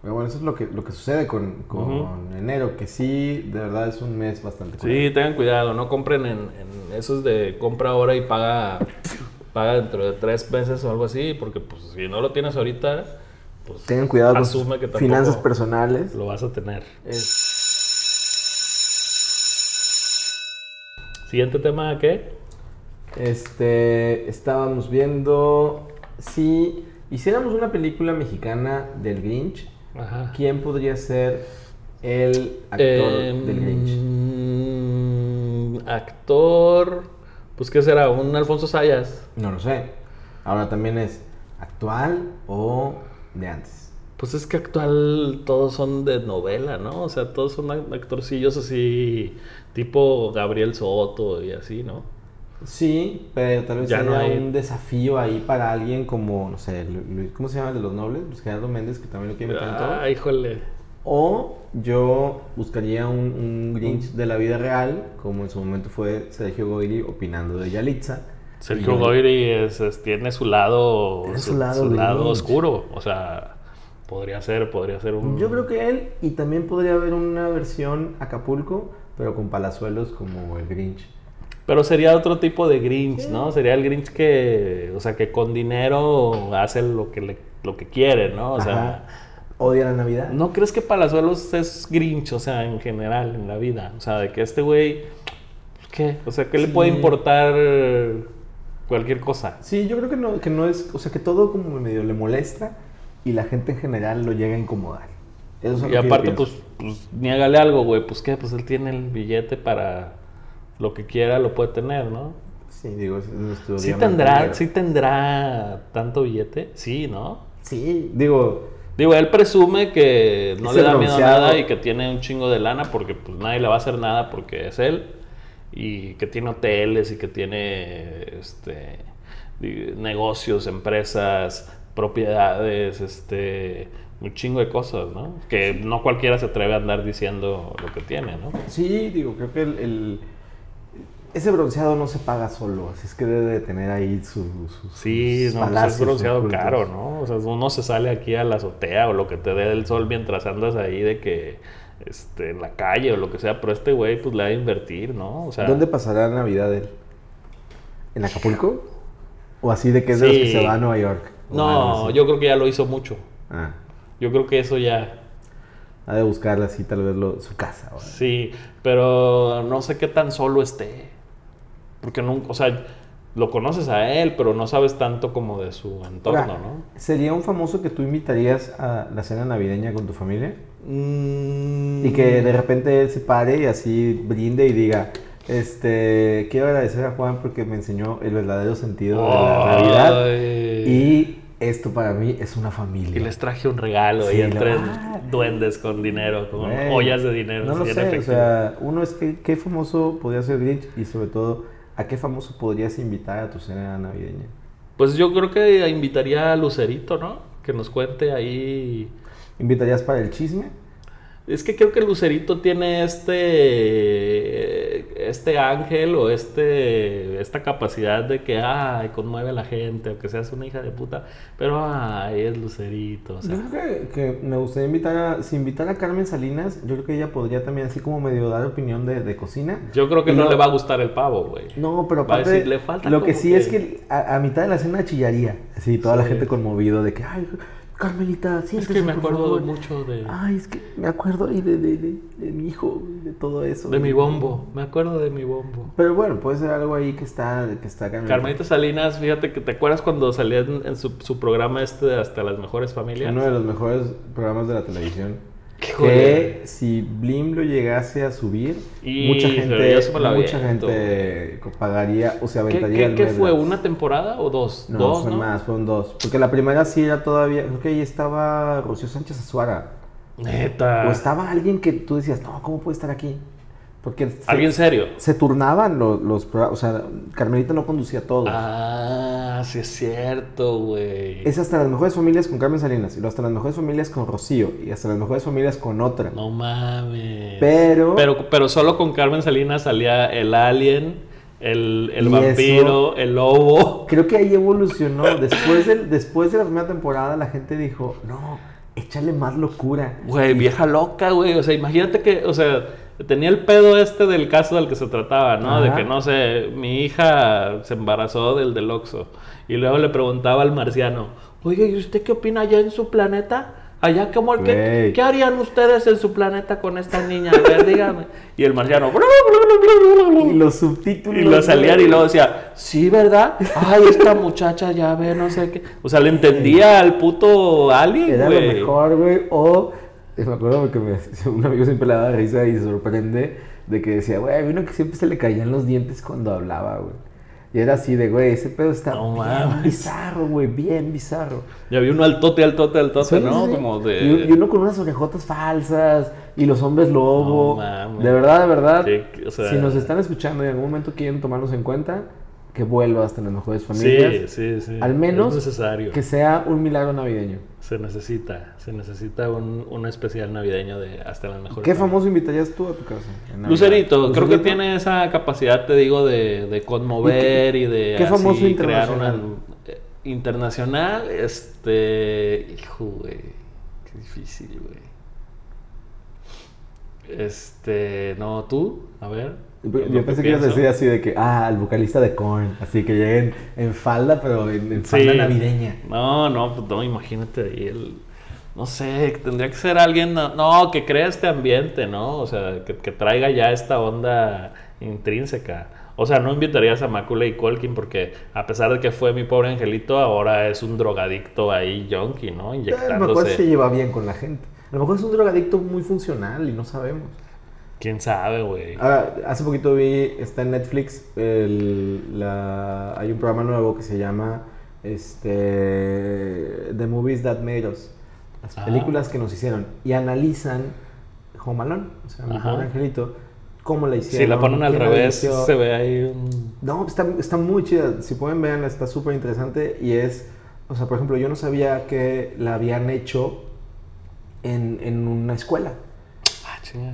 Pero bueno, eso es lo que, lo que sucede con, con enero. Que sí, de verdad es un mes bastante Sí, tengan cuidado, no compren en, en esos de compra ahora y paga paga dentro de tres meses o algo así, porque pues si no lo tienes ahorita, pues Tengan cuidado asume que finanzas personales. lo vas a tener. Es- Siguiente tema, ¿qué? Este, estábamos viendo si hiciéramos una película mexicana del Grinch, Ajá. ¿quién podría ser el actor Em, del Grinch? Actor, pues ¿qué será? ¿Un Alfonso Sayas? No lo sé. Ahora también es actual o de antes. Pues es que actual todos son de novela, ¿no? O sea, todos son ac- actorcillos así, tipo Gabriel Soto y así, ¿no? Sí, pero tal vez Ya haya no hay- un desafío ahí para alguien como, no sé, Lu- Lu- ¿cómo se llama el de los nobles? Luis Gerardo Méndez, que también lo quiere meter en todo. Ah, híjole. O yo buscaría un, un Grinch de la vida real, como en su momento fue Sergio Goyri opinando de Yalitza. Sergio Goyri es- es- tiene su lado, Tiene su su, lado su lado oscuro. O sea, podría ser, podría ser un... Yo creo que él, y también podría haber una versión Acapulco, pero con palazuelos como el Grinch. Pero sería otro tipo de Grinch, ¿no? Sería el Grinch que, o sea, que con dinero hace lo que, le- lo que quiere, ¿no? O sea. Odia la Navidad. ¿no crees que Palazuelos es Grinch, o sea, en general, en la vida? O sea, de que este güey, ¿qué? O sea, ¿qué le puede importar cualquier cosa? Sí, yo creo que no, que no es, o sea, que todo como medio le molesta y la gente en general lo llega a incomodar. Eso es Y aparte, pues, pues, niégale algo, güey. Pues, ¿qué? Pues él tiene el billete para lo que quiera, lo puede tener, ¿no? Sí, digo, es nuestro Sí tendrá, negro. sí tendrá tanto billete, sí, ¿no? Sí, digo, Digo, él presume que no le da miedo a nada y que tiene un chingo de lana porque pues nadie le va a hacer nada porque es él y que tiene hoteles y que tiene este negocios, empresas, propiedades, este un chingo de cosas, ¿no? Que no cualquiera se atreve a andar diciendo lo que tiene, ¿no? sí, digo, creo que el, el- ese bronceado no se paga solo, así es que debe de tener ahí su, sus Sí, sus no, pues palacios es bronceado caro, ¿no? O sea, uno se sale aquí a la azotea o lo que te dé el sol mientras andas ahí de que este, en la calle o lo que sea, pero este güey pues le va a invertir, ¿no? O sea, ¿Dónde pasará Navidad él? ¿En Acapulco? ¿O así de que es de los que se va a Nueva York? No, yo creo que ya lo hizo mucho. Ah, Yo creo que eso ya, ha de buscarla así, tal vez lo- su casa. ¿o? sí, pero no sé qué tan solo esté. Porque nunca, o sea, lo conoces a él, pero no sabes tanto como de su entorno, Ahora, ¿no? ¿Sería un famoso que tú invitarías a la cena navideña con tu familia? Mm, Y que de repente él se pare y así brinde y diga, este, quiero agradecer a Juan porque me enseñó el verdadero sentido de la Navidad. Ay. Y esto para mí es una familia. Y les traje un regalo Sí, y entren duendes con dinero, con ollas de dinero. No lo sé, o sea, uno es que qué famoso podría ser Grinch y sobre todo, ¿a qué famoso podrías invitar a tu cena navideña? Pues yo creo que invitaría a Lucerito, ¿no? Que nos cuente ahí. ¿Invitarías para el chisme? Es que creo que Lucerito tiene este este ángel o este esta capacidad de que ay, conmueve a la gente, aunque seas una hija de puta, pero ay, es Lucerito, o sea. Yo creo que, que me gustaría invitar a, si invitar a Carmen Salinas, yo creo que ella podría también así como medio dar opinión de, de cocina. Yo creo que no le va a gustar el pavo, güey. No, pero Va a aparte, decir, "Le falta lo que sí que-". es que a, a mitad de la cena chillaría, así toda la gente conmovido de que, ay, Carmelita, Es siéntese, que me por acuerdo favor". mucho de Ay, es que me acuerdo ahí de, de, de, de mi hijo, de todo eso. de mi bombo, me acuerdo de mi bombo. Pero bueno, puede ser algo ahí que está, que está Carmelita. Carmelita Salinas, fíjate que te acuerdas cuando salía en, en su, su programa este de Hasta las mejores familias. Uno de los mejores programas de la televisión. Que si Blim lo llegase a subir, Y mucha gente, mucha pagaría o se ¿Qué, aventaría qué- el qué fue? ¿Una temporada o dos? No, dos, fue ¿no? más, fueron dos. Porque la primera sí era todavía, creo que ahí estaba Rocío Sánchez Azuara. Neta. O estaba alguien que tú decías, no, ¿cómo puede estar aquí? Porque se, ¿Alguien serio? se turnaban los, los o sea, Carmelita no conducía todo. Ah, sí es cierto, güey. Es hasta las mejores familias con Carmen Salinas, y hasta las mejores familias con Rocío, y hasta las mejores familias con otra. No mames. Pero- pero. Pero solo con Carmen Salinas salía el alien, el, el vampiro, el lobo. Creo que ahí evolucionó. Después, del, después de la primera temporada, la gente dijo, no, échale más locura. Güey, vieja loca, güey. O sea, imagínate que, o sea, tenía el pedo este del caso del que se trataba, ¿no? De Ajá. que, no sé, mi hija se embarazó del del Oxxo. Y luego le preguntaba al marciano, oye, ¿y usted qué opina allá en su planeta? Allá, ¿cómo, qué, qué harían ustedes en su planeta con esta niña? A ver, díganme. Y el marciano, Y los subtítulos. y lo salían y luego decía, sí, ¿verdad? Ay, esta muchacha ya ve, no sé qué. O sea, le entendía al puto alien, Era güey. lo mejor, güey. O me acuerdo porque me- un amigo siempre le daba risa y se sorprende de que decía, güey, había uno que siempre se le caían los dientes cuando hablaba, güey. Y era así de, güey, ese pedo está No bien mames. bizarro, güey, bien bizarro. Ya vi uno altote, altote, altote, ¿no? sí. Como de... Y, y uno con unas orejotas falsas y los hombres lobo. No de verdad, de verdad. Sí, o sea- si nos están escuchando y en algún momento quieren tomarnos en cuenta, que vuelvas a las mejores Sí, familias. sí, sí. Al menos Es necesario. que sea un milagro navideño. Se necesita. Se necesita un, un especial navideño de hasta las mejores. ¿Qué familias. famoso invitarías tú a tu casa? Lucerito, creo que tiene esa capacidad, te digo, de, de conmover y, de qué famoso así crear una internacional? eh, internacional, este, hijo, güey, qué difícil, güey. Este, no, tú, a ver. Yo lo yo pensé que ibas a decir así de que, ah, el vocalista de Korn, así que lleguen en falda, pero en, en falda Sí. navideña. No, no, pues no, imagínate ahí el. No sé, tendría que ser alguien, no, no, que crea este ambiente, ¿no? O sea, que, que traiga ya esta onda intrínseca. O sea, no invitarías a Macaulay Culkin porque a pesar de que fue mi pobre angelito, ahora es un drogadicto ahí yonki, ¿no? A lo mejor se Inyectándose. lleva bien con la gente. A lo mejor es un drogadicto muy funcional y no sabemos. ¿Quién sabe, güey? Ahora, hace poquito vi, está en Netflix, el- la- hay un programa nuevo que se llama este, The Movies That Made Us. Las Ah. películas que nos hicieron. Y analizan Home Alone, o sea, mi pobre angelito, cómo la hicieron. Si la ponen al revés, se ve ahí un... No, está, está muy chida. Si pueden verla, está súper interesante. Y es, o sea, por ejemplo, yo no sabía que la habían hecho en, en una escuela.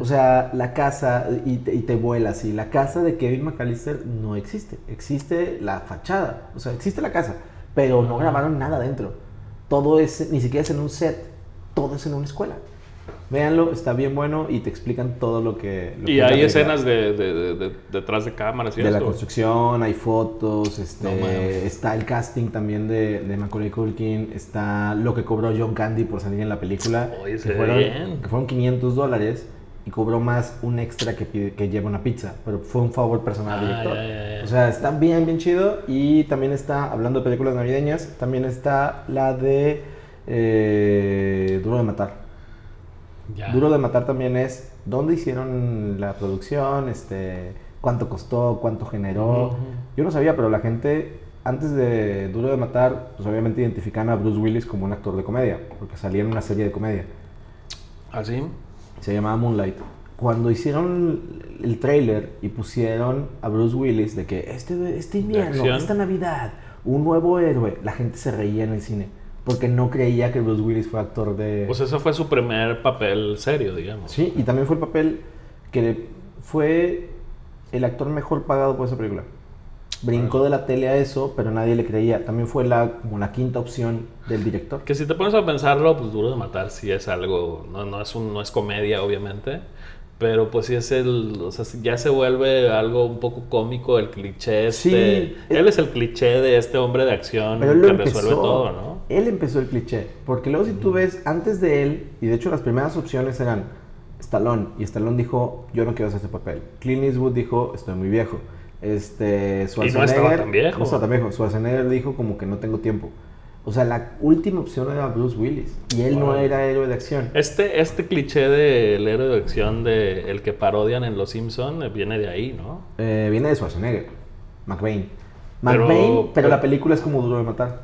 O sea, la casa, y te, y te vuelas, y la casa de Kevin McAllister no existe. Existe la fachada, o sea, existe la casa, pero no grabaron nada dentro. Todo es, ni siquiera es en un set, todo es en una escuela. Véanlo, está bien bueno y te explican todo lo que... lo que y la hay escenas de, de- de- de- detrás de cámaras de la eso. construcción, hay fotos, este, No está el casting también de, Macaulay Culkin, está lo que cobró John Candy por salir en la película, Oye, que, fueron, bien. que fueron 500 dólares y cobró más un extra que, pide- que lleva una pizza, pero fue un favor personal al Ah, director. O sea, está bien, bien chido y también está, hablando de películas navideñas, también está la de eh, Duro de Matar. Duro de matar también es dónde hicieron la producción, este, cuánto costó, cuánto generó. Yo no sabía, pero la gente antes de Duro de matar, pues obviamente identificaban a Bruce Willis como un actor de comedia, porque salía en una serie de comedia. ¿Así? Se llamaba Moonlight. Cuando hicieron el trailer y pusieron a Bruce Willis de que este, este invierno, esta Navidad, un nuevo héroe, la gente se reía en el cine. Porque no creía que Bruce Willis fue actor de... Pues eso fue su primer papel serio, digamos. Sí, y también fue el papel que fue el actor mejor pagado por esa película. Brincó de la tele a eso, pero nadie le creía. También fue la, como la quinta opción del director. Que si te pones a pensarlo, pues Duro de Matar sí es algo, no, no, es, un, no es comedia, obviamente, pero pues sí es el, o sea, ya se vuelve algo un poco cómico el cliché este. Sí. Él es el cliché de este hombre de acción Pero él que empezó. resuelve todo, ¿no? Él empezó el cliché. Porque luego si tú ves, antes de él, y de hecho las primeras opciones eran Stallone. Y Stallone dijo, yo no quiero hacer ese papel. Clint Eastwood dijo, estoy muy viejo. Este, estaba tan viejo. No estaba tan viejo. Schwarzenegger dijo como que no tengo tiempo. O sea, la última opción era Bruce Willis. Y él no era héroe de acción. Este, este cliché del héroe de acción de el que parodian en Los Simpson eh, viene de ahí, ¿no? Eh, viene de Schwarzenegger. McBain. Pero- McBain, pero, pero- la película es como duro de matar.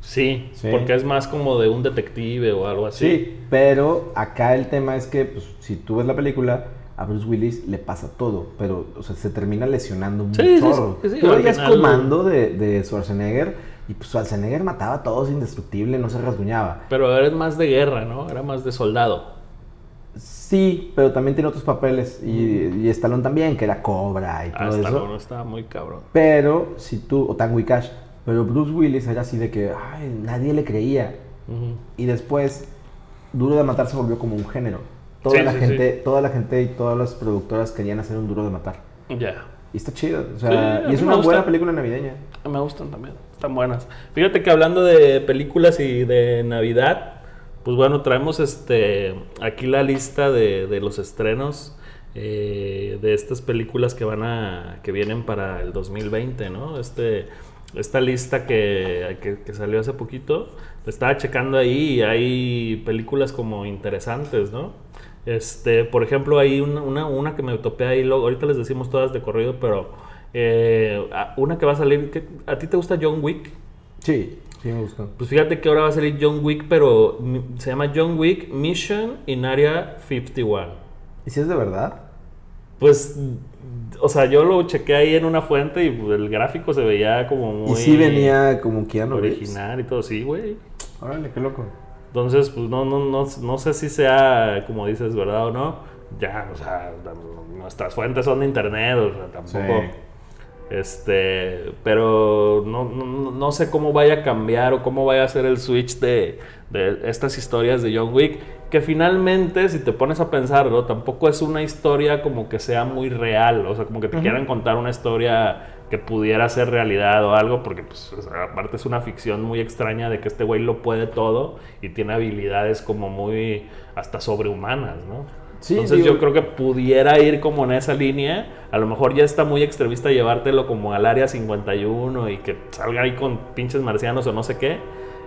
Sí, Sí. porque es más como de un detective o algo así. Sí, pero acá el tema es que pues, si tú ves la película, a Bruce Willis le pasa todo, pero o sea, se termina lesionando un Sí, chorro. sí, sí, tú veías comando de, de Schwarzenegger y pues Schwarzenegger mataba a todos indestructible, no se rasguñaba. Pero era más de guerra, ¿no? Era más de soldado. Sí, pero también tiene otros papeles y, y Stallone también, que era Cobra y todo Hasta eso. luego, estaba muy cabrón. Pero si tú, o Tango y Cash, pero Bruce Willis era así de que ay, nadie le creía. Ujú. Y después, Duro de Matar se volvió como un género. Toda Sí, la sí, gente, toda la gente y todas las productoras querían hacer un duro de matar. Ya. Y está chido, o sea, y es una buena película navideña. Me gustan también, están buenas. Fíjate que hablando de películas y de Navidad, pues bueno, traemos este aquí la lista de, de los estrenos eh, de estas películas que van a que vienen para el 2020, ¿no? Este esta lista que, que- que salió hace poquito, estaba checando ahí y hay películas como interesantes, ¿no? Este, por ejemplo, hay una, una, una que me topé ahí, luego, ahorita les decimos todas de corrido, pero eh, una que va a salir, que- ¿a ti te gusta John Wick? Sí, sí me gustó. Pues fíjate que ahora va a salir John Wick, pero se llama John Wick Mission in Area 51. ¿Y si es de verdad? Pues, o sea, yo lo chequé ahí en una fuente y pues, el gráfico se veía como muy y sí venía como Keanu Reeves. original y todo, sí, güey. Órale, qué loco. Entonces, pues no, no, no, no sé si sea, como dices, verdad o no. Ya, o sea, nuestras fuentes son de internet, o sea, tampoco. Este, pero no, no, no sé cómo vaya a cambiar o cómo vaya a ser el switch de, de estas historias de John Wick. Que finalmente, si te pones a pensarlo, tampoco es una historia como que sea muy real. O sea, como que te quieran contar una historia que pudiera ser realidad o algo, porque pues, o sea, aparte es una ficción muy extraña de que este güey lo puede todo y tiene habilidades como muy hasta sobrehumanas, ¿no? Sí, Entonces digo- yo creo que pudiera ir como en esa línea. A lo mejor ya está muy extremista llevártelo como al área 51 y que salga ahí con pinches marcianos o no sé qué.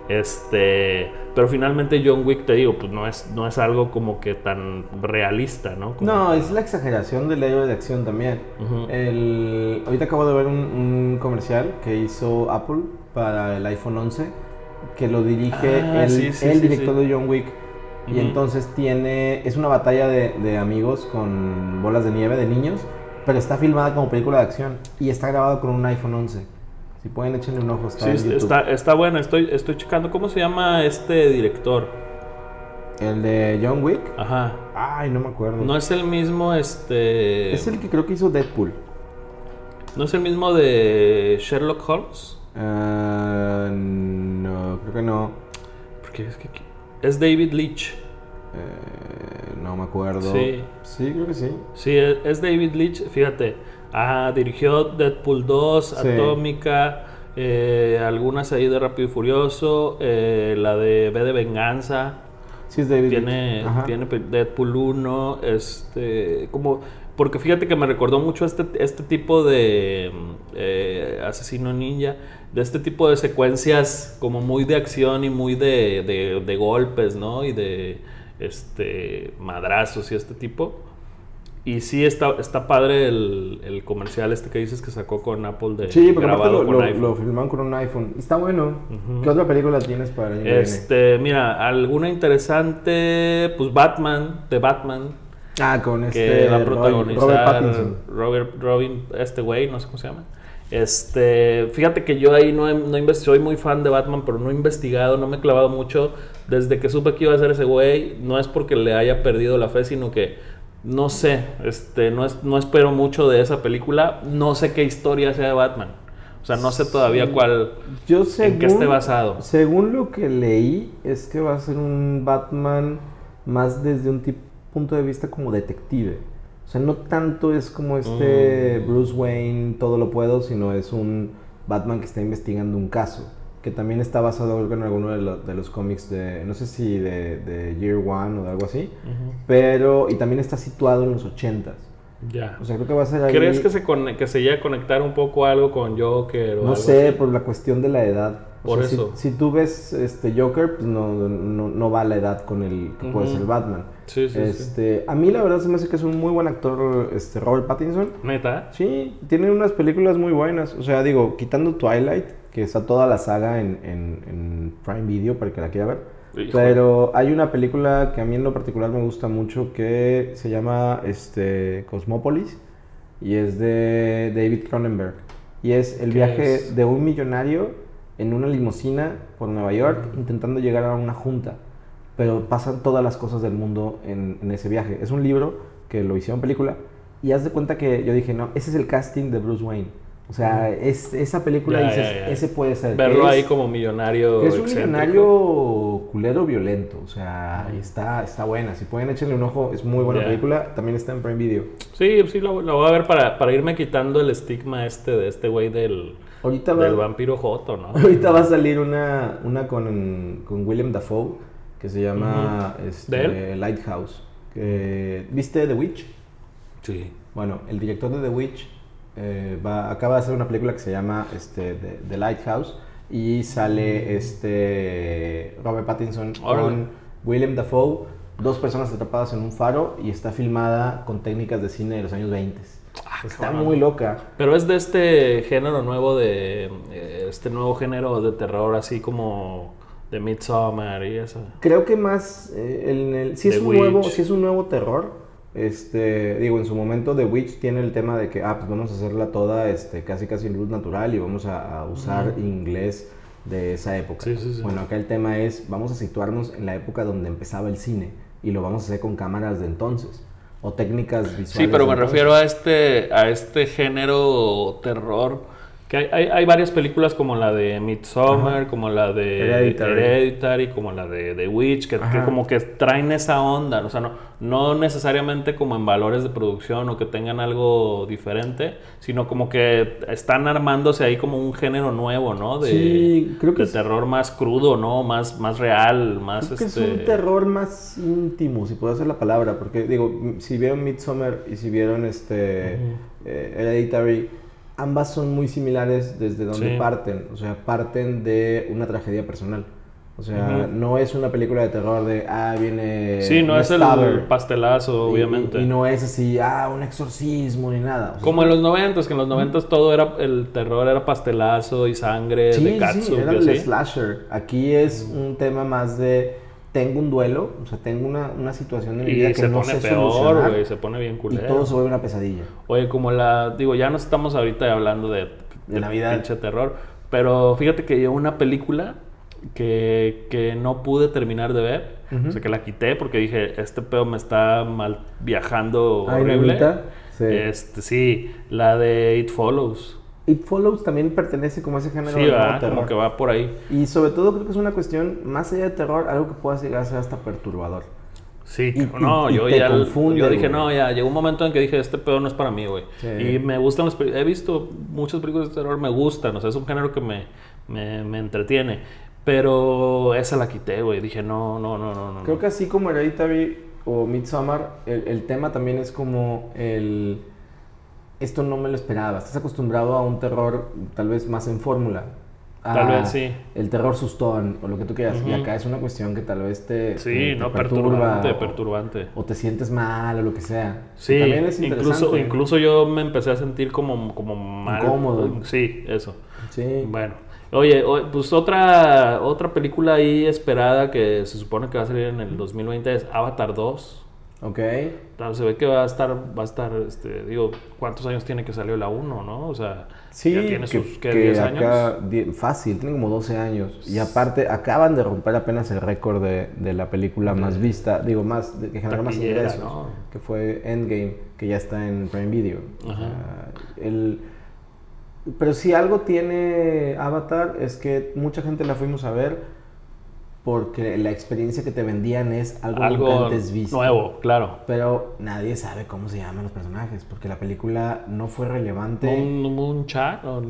Este, pero finalmente John Wick te digo, pues no es no es algo como que tan realista, ¿no? Como- No, es la exageración del héroe de acción también. El, ahorita acabo de ver un, un comercial que hizo Apple para el iPhone 11 que lo dirige Ah, el, sí, sí, el director de John Wick. Y entonces tiene. Es una batalla de, de amigos con bolas de nieve de niños, pero está filmada como película de acción y está grabado con un iPhone 11. Si pueden, échenle un ojo. Está Sí, en es- YouTube. está, está bueno, estoy, estoy checando cómo se llama este director. El de John Wick. Ajá. Ay, no me acuerdo. No es el mismo, este. Es el que creo que hizo Deadpool. No es el mismo de Sherlock Holmes. Ah, no, creo que no. Porque es que aquí- es David Leitch. Eh, no me acuerdo. Sí. Sí, creo que sí. Sí, es es David Leitch, fíjate. Ah, dirigió Deadpool 2, Sí. Atómica, eh, algunas ahí de Rápido y Furioso, eh, la de B de Venganza. Sí, es David. Tiene, tiene Deadpool 1, este, como, porque fíjate que me recordó mucho este, este tipo de mm, eh, asesino ninja, de este tipo de secuencias como muy de acción y muy de, de- de golpes, ¿no? Y de este madrazos y este tipo. Y sí está, está padre el, el comercial este que dices que sacó con Apple de Sí, porque grabado lo, con lo, iPhone. lo filmaron con un iPhone. Está bueno. ¿Qué otra película tienes para que viene? Este, mira, alguna interesante, pues Batman, de Batman, Ah, con que este. va a protagonizar Robert Pattinson. Robert, Robin, este güey, no sé cómo se llama. Este, fíjate que yo ahí no, he, no inves- soy muy fan de Batman, pero no he investigado, no me he clavado mucho. Desde que supe que iba a ser ese güey, no es porque le haya perdido la fe, sino que no sé, este, no, es, no espero mucho de esa película. No sé qué historia sea de Batman. O sea, no sé todavía cuál, Yo según, en qué esté basado. Según lo que leí, es que va a ser un Batman más desde un punto de vista como detective. O sea, no tanto es como este Mm. Bruce Wayne, todo lo puedo, sino es un Batman que está investigando un caso. Que también está basado en alguno de, lo- de los cómics de, no sé si de, de Year One o de algo así. Pero, y también está situado en los 80s. Ya. O sea, creo que va a ser ahí... ¿Crees que se, que se llegue a conectar un poco algo con Joker o No algo sé, así? por la cuestión de la edad. O Por sea, eso. Si, tú ves este Joker, pues no, no, no va a la edad con el que puede ser Batman. Sí, sí, sí. este, A mí la verdad se me hace que es un muy buen actor este, Robert Pattinson. Neta. Sí, tiene unas películas muy buenas. O sea, digo, quitando Twilight, que está toda la saga en, en- en Prime Video para que la quiera ver. Híjole. Pero hay una película que a mí en lo particular me gusta mucho que se llama este, Cosmópolis y es de David Cronenberg. Y es el ¿Qué viaje es? de un millonario en una limusina por Nueva York intentando llegar a una junta. Pero pasan todas las cosas del mundo en, en ese viaje. Es un libro que lo hicieron película y haz de cuenta que yo dije, no, ese es el casting de Bruce Wayne. O sea, es, esa película Ya, dices, ya, ya. ese puede ser. Verlo que ahí es- como millonario. es un excéntrico. millonario culero violento. O sea, está, está buena. Si pueden echarle un ojo, es muy buena película. También está en Prime Video. Sí, sí, lo, lo voy a ver para, para irme quitando el estigma este de este güey del, Ahorita del va, vampiro Joto, ¿no? ahorita va a salir una, una con, con William Dafoe que se llama este, ¿De Lighthouse. Que- ¿Viste The Witch? Sí. Bueno, el director de The Witch eh, va, acaba de hacer una película que se llama este, The, The Lighthouse y sale este Robert Pattinson con William Dafoe, dos personas atrapadas en un faro y está filmada con técnicas de cine de los años 20. Está cabrón. muy loca. Pero es de este género nuevo de... eh, este nuevo género de terror así como de Midsommar y eso. Creo que más eh, en el, si es un nuevo, si es un nuevo terror, este, digo, en su momento The Witch tiene el tema de que ah, pues vamos a hacerla toda este casi casi en luz natural y vamos a, a usar inglés de esa época. Sí, sí, sí. Bueno, acá el tema es vamos a situarnos en la época donde empezaba el cine y lo vamos a hacer con cámaras de entonces o técnicas visuales. Sí, pero me entonces. refiero a este, a este género terror. Que hay, hay, hay varias películas como la de Midsommar, como la de Hereditary. Hereditary, como la de The Witch, que, que como que traen esa onda. O sea, no, no necesariamente como en valores de producción o que tengan algo diferente, sino como que están armándose ahí como un género nuevo, ¿no? De, Sí, creo que de es- terror más crudo, ¿no? Más, más real, más Creo que este... es un terror más íntimo, si puedo hacer la palabra, porque digo, si vieron Midsommar y si vieron este eh, Hereditary, ambas son muy similares desde donde Sí. parten, o sea, parten de una tragedia personal. O sea, no es una película de terror de, ah, viene... Sí, no es el pastelazo, obviamente. Y, no es así, ah, un exorcismo ni nada. O sea, Como en los noventas, que en los noventas todo era, el terror era pastelazo y sangre Sí, de sí, katsu era y el así. slasher. Aquí es un tema más de tengo un duelo, o sea, tengo una, una situación en mi vida Y que se no pone sé peor, solucionar güey, se pone bien y culero. todo se vuelve una pesadilla. Oye, como la, digo, ya no estamos ahorita hablando de, De Navidad. pinche terror, pero fíjate que yo una película que, que no pude terminar de ver, o sea, que la quité porque dije, este pedo me está mal viajando Ay, horrible. ¿neta? Sí. Este, sí, la de It Follows. It Follows también pertenece como a ese género Sí, de va, terror. como que va por ahí. Y sobre todo creo que es una cuestión, más allá de terror, algo que pueda llegar a ser hasta perturbador. Sí, Y- no, y- y yo te ya confunde, yo dije, güey. no, ya llegó un momento en que dije, este pedo no es para mí, güey. Sí. Y me gustan las películas, he visto muchas películas de terror, me gustan, o sea, es un género que me, me, me entretiene. Pero esa la quité, güey. Dije, no, no, no, no, no. Creo no. que así como Hereditary o Midsommar, el, el tema también es como el... Esto no me lo esperaba. Estás acostumbrado a un terror tal vez más en fórmula. Tal vez sí. El terror sustón o lo que tú quieras. Y acá es una cuestión que tal vez te, Sí, te- no, perturba perturbante, o- perturbante. O te sientes mal o lo que sea. Sí, también es incluso, incluso yo me empecé a sentir como, como mal. Incómodo. Sí, eso. Sí. Bueno, oye, pues otra, otra película ahí esperada que se supone que va a salir en el 2020 es Avatar 2. Ok. Claro, se ve que va a estar, va a estar, este, digo, ¿cuántos años tiene que salió la 1, no? O sea, Sí, ya tiene que, sus, ¿qué, que 10 acá, años? die- fácil, tiene como 12 años. Y aparte, acaban de romper apenas el récord de, de la película más vista, digo, más, de- que generó más ingresos, ¿no? que fue Endgame, que ya está en Prime Video. Ajá. sea, el- pero si algo tiene Avatar es que mucha gente la fuimos a ver porque la experiencia que te vendían es algo, Algo nunca antes visto. nuevo, claro. Pero nadie sabe cómo se llaman los personajes, porque la película no fue relevante. ¿Un, un chat? o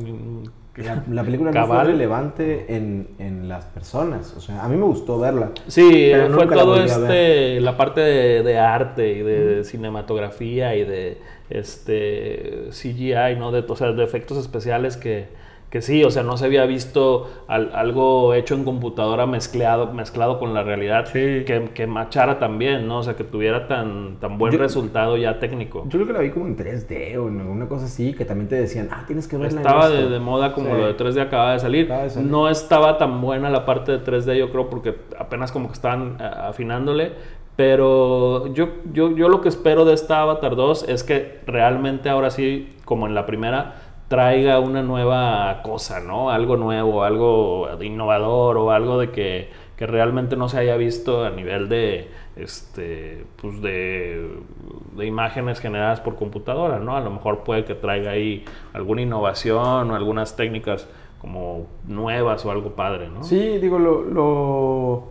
La, la película no fue relevante en, en las personas. O sea, a mí me gustó verla. Sí, Pero fue la todo volví a este, la parte de, de arte y de cinematografía y de este CGI, ¿no? De, o sea, de efectos especiales que, que sí, o sea, no se había visto al- algo hecho en computadora mezclado, mezclado con la realidad que, que machara también, ¿no? O sea, que tuviera tan, tan buen Yo- resultado ya técnico. Yo creo que la vi como en 3D o en alguna cosa así, que también te decían, ah, tienes que verla Estaba esto". de, de moda como Sí. lo de 3D acaba de salir. Acaba de salir. No estaba tan buena la parte de 3D, yo creo, porque apenas como que estaban eh, afinándole. Pero yo, yo, yo lo que espero de esta Avatar 2 es que realmente ahora sí, como en la primera, traiga una nueva cosa, ¿no? Algo nuevo, algo innovador o algo de que, que realmente no se haya visto a nivel de, este, pues de, de imágenes generadas por computadora, ¿no? A lo mejor puede que traiga ahí alguna innovación o algunas técnicas como nuevas o algo padre, ¿no? Sí, digo, lo, lo,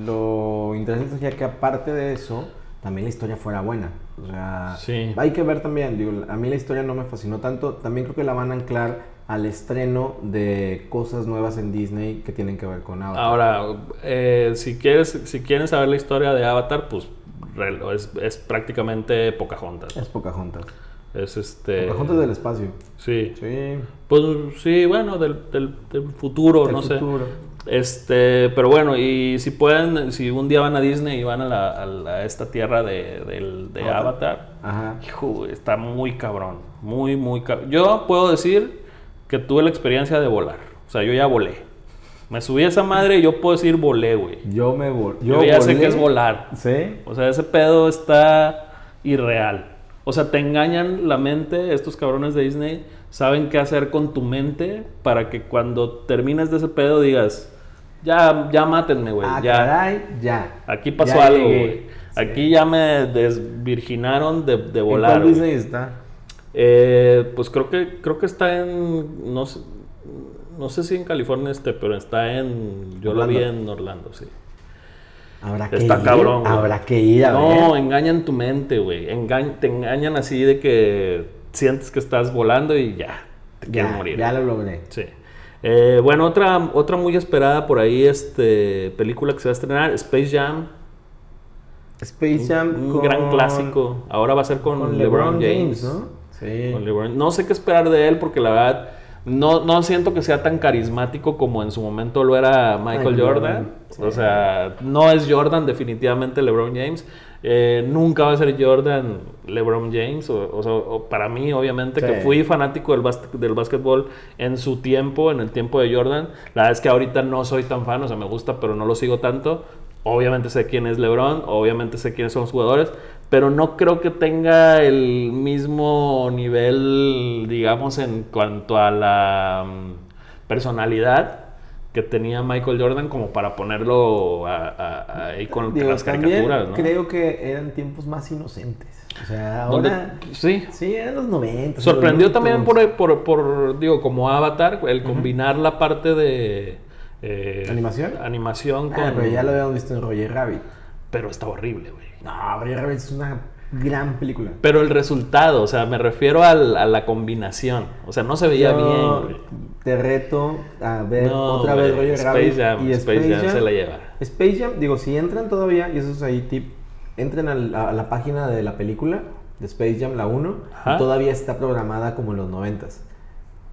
lo interesante sería que aparte de eso, también la historia fuera buena. O sea, Sí. hay que ver también, digo, a mí la historia no me fascinó tanto, también creo que la van a anclar al estreno de cosas nuevas en Disney que tienen que ver con Avatar. Ahora, eh, si quieres, si quieren saber la historia de Avatar, pues es, es prácticamente Pocahontas. Es Pocahontas. Es este. Pocahontas del espacio. Sí. Sí. Pues sí, bueno, del, del- del futuro, Del no sé. Este, pero bueno, y si pueden, si un día van a Disney y van a, la- a la- a esta tierra de, del- de Avatar. Avatar, Ajá. hijo, está muy cabrón, muy, muy cabrón. Yo puedo decir que tuve la experiencia de volar, o sea, yo ya volé. Me subí a esa madre y yo puedo decir volé, güey. Yo me vol Yo, ya sé volé. que es volar. Sí. O sea, ese pedo está irreal. O sea, te engañan la mente, estos cabrones de Disney saben qué hacer con tu mente para que cuando termines de ese pedo digas, ya, ya mátenme, güey. ah, ya. caray, ya. Aquí pasó Ya algo, güey. Sí. Aquí ya me desvirginaron de, de ¿En volar. cuál güey. Disney está? Eh, pues creo que creo que está en no sé, no sé si en California esté, pero está en yo lo vi en Orlando, sí. Habrá que Está ir. cabrón, güey. Habrá que ir a No, ver. engañan tu mente, güey. Enga- te engañan así de que sientes que estás volando y ya, te quieres morir. ya lo logré. Sí. Eh, bueno, otra, otra muy esperada por ahí, este, película que se va a estrenar, Space Jam. Space Jam Un con- gran clásico. Ahora va a ser con, con LeBron, James. ¿no? Sí. Con LeBron. No sé qué esperar de él porque la verdad no, no siento que sea tan carismático como en su momento lo era Michael Jordan. Jordan, sí. O sea, no es Jordan definitivamente LeBron James. Eh, nunca va a ser Jordan LeBron James. O, o sea, o para mí, obviamente, que fui fanático del, del básquetbol en su tiempo, en el tiempo de Jordan. La verdad es que ahorita no soy tan fan, o sea, me gusta, pero no lo sigo tanto. Obviamente sé quién es LeBron, obviamente sé quiénes son los jugadores, pero no creo que tenga el mismo nivel, digamos, en cuanto a la mm, personalidad que tenía Michael Jordan como para ponerlo a- a- a- ahí con Digo, las caricaturas, ¿no? creo que eran tiempos más inocentes. O sea, ahora... sí, Sí, eran los 90. Sorprendió los también por, por, por, digo, como Avatar, el combinar la parte de... eh, ¿Animación? Animación Tunes. con... Ah, pero ya lo habíamos visto en Roger Rabbit. Pero está horrible, güey. No, Roger Rabbit es una gran película. Pero el resultado, o sea, me refiero al- a la combinación. O sea, no se veía Yo bien, güey. Te reto a ver No, otra vez Roger Space Rabbit Jam, y Space Jam se la lleva. Space Jam, digo, si entran todavía, y eso es ahí tip, entren a, la página de la película de Space Jam, la 1, Ajá. y todavía está programada como en los 90s.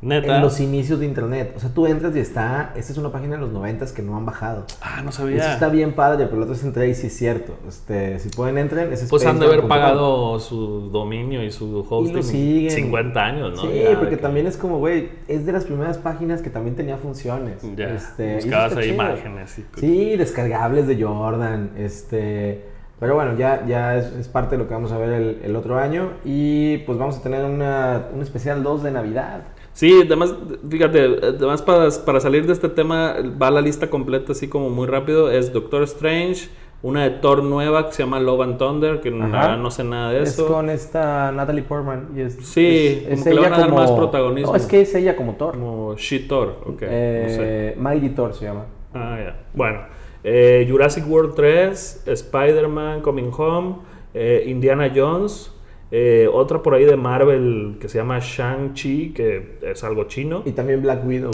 Neta. En los inicios de internet. O sea, tú entras y está, esta es una página de los 90s que no han bajado. Ah, no Eso sabía. está bien padre, pero la otra entré y sí es cierto. Este, si pueden entren, es Pues han de haber pagado su dominio y su hosting siguen. 50 años, ¿no? Sí, Ya porque que- también es como, güey, es de las primeras páginas que también tenía funciones. Ya, Este, y eso buscabas ahí imágenes. Y, Sí, descargables de Jordan, este... Pero bueno, ya, ya es, es parte de lo que vamos a ver el, el otro año y pues vamos a tener una, un especial 2 de Navidad. Sí, además, fíjate, además para, para salir de este tema, va la lista completa así como muy rápido. Es Doctor Strange, una de Thor nueva que se llama Love and Thunder, que no sé nada de Es eso. con esta Natalie Portman. Y es, Sí, como que le van a dar más protagonismo. No, es que es ella como Thor. Como She-Thor, ok, no sé. Eh, Mighty Thor se llama. Ah, ya. Bueno, eh, Jurassic World 3, Spider-Man Coming Home, eh, Indiana Jones, eh, otra por ahí de Marvel que se llama Shang-Chi, que es algo chino. Y también Black Widow.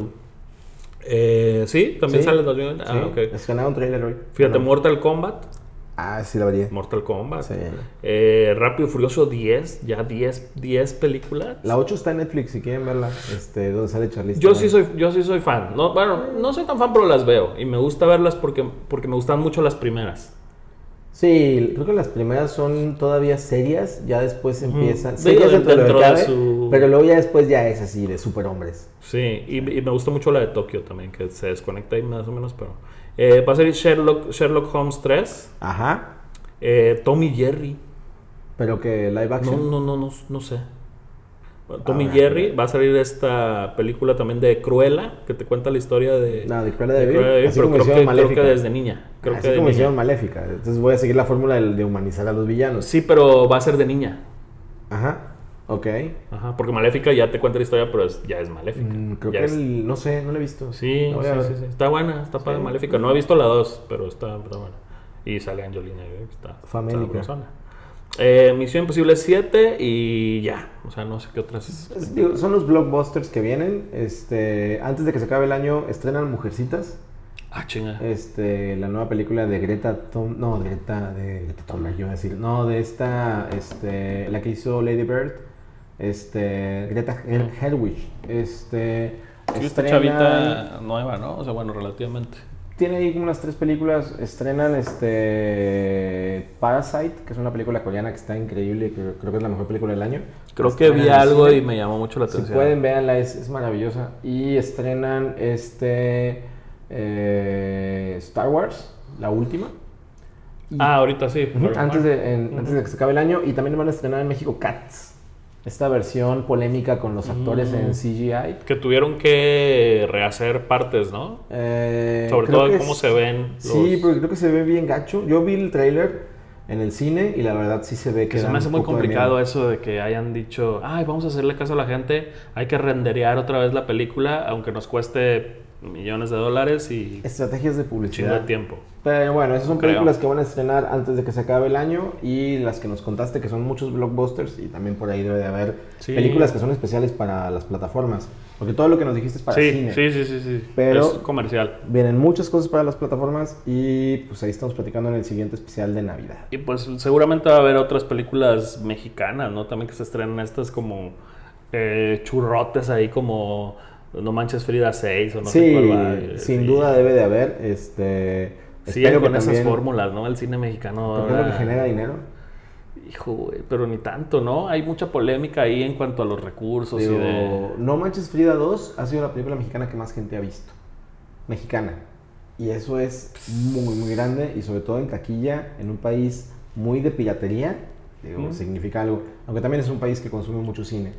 Eh, sí, también Sí, sale en 2020. Ah, sí, ok. Es que un trailer hoy. Fíjate. Mortal Kombat. Ah, sí la vería. Mortal Kombat. Sí. Eh, Rápido y Furioso 10, ya 10, 10 películas. La 8 está en Netflix si quieren verla. Este, donde sale Charlize Yo sí soy, yo sí soy fan. No, bueno, no soy tan fan, pero las veo. Y me gusta verlas porque, porque me gustan mucho las primeras. Sí, creo que las primeras son todavía serias, ya después empiezan. Digo, Serias dentro, de dentro de cabe, su- pero luego ya después ya es así, de superhombres. Sí, y, y me gusta mucho la de Tokio también, que se desconecta ahí más o menos, pero... Eh, va a salir Sherlock, Sherlock Holmes 3, Ajá. eh, Tommy Jerry, Pero que live no, action. no, no, no, no sé. Tommy Habrá Jerry, va a salir esta película también de Cruella, que te cuenta la historia de... No, de Cruella de de Cruella de así pero como creo que, creo Maléfica. que desde niña. Creo Así que de como hicieron Maléfica. Entonces voy a seguir la fórmula de, de humanizar a los villanos. Sí, pero va a ser de niña. Ajá. Ok. Ajá, porque Maléfica ya te cuenta la historia, pero es- ya es Maléfica. Mm, creo Ya que es- el- no sé, no lo he visto. Sí, La voy sí, sí, sí. Está buena, está padre Sí. Maléfica. No he visto la 2, pero está, está buena. Y sale Angelina, Jolie, está Famélica. sabrosona. Eh, Misión Imposible 7 y ya. O sea, no sé qué otras. Es- digo, son los blockbusters que vienen. Este, antes de que se acabe el año, estrenan Mujercitas. Ah, chinga. Este, la nueva película de Greta Thun- no, de Greta, de Greta Thunberg, yo iba a decir, no, de esta, este, la que hizo Lady Bird, este, Greta Her- Herwig, este, Sí, esta estrena- chavita nueva, ¿no? O sea, bueno, relativamente. Tiene ahí como unas tres películas, estrenan, este, Parasite, que es una película coreana que está increíble, que creo que es la mejor película del año. Creo que vi algo cine. y me llamó mucho la Si atención. pueden, véanla, es, es maravillosa. Y estrenan este eh, Star Wars, la última. Y- Ah, ahorita sí. Ujú, pero- antes, de, en- antes de que se acabe el año. Y también van a estrenar en México Cats. Esta versión polémica con los actores en Mm. CGI. Que tuvieron que rehacer partes, ¿no? Eh, Sobre todo en cómo es- se ven. Sí, los- porque creo que se ve bien gacho. Yo vi el tráiler en el cine y la verdad sí se ve que Que se me hace muy de complicado eso de que hayan dicho, ay, vamos a hacerle caso a la gente, hay que renderear otra vez la película, aunque nos cueste millones de dólares y Estrategias de publicidad. de tiempo. Pero bueno, esas son Creo. películas que van a estrenar antes de que se acabe el año y las que nos contaste que son muchos blockbusters y también por ahí debe de haber Sí. películas que son especiales para las plataformas. Porque todo lo que nos dijiste es para sí, cine. sí, sí, sí, sí. Pero- es comercial. Vienen muchas cosas para las plataformas y pues ahí estamos platicando en el siguiente especial de Navidad. Y pues seguramente va a haber otras películas mexicanas, ¿no? También que se estrenan estas como eh, churrotes ahí como No Manches Frida 6 o no sé sí, cuál va. eh, sin sí. duda debe de haber. Este, que con esas también- fórmulas, ¿no? El cine mexicano. Porque es lo que genera dinero. Hijo, güey, pero ni tanto, ¿no? Hay mucha polémica ahí en cuanto a los recursos Digo, y de... No Manches Frida 2 ha sido la película mexicana que más gente ha visto. Mexicana. Y eso es muy, muy grande. Y sobre todo en taquilla, en un país muy de piratería, digo, Mm. significa algo. Aunque también es un país que consume mucho cine.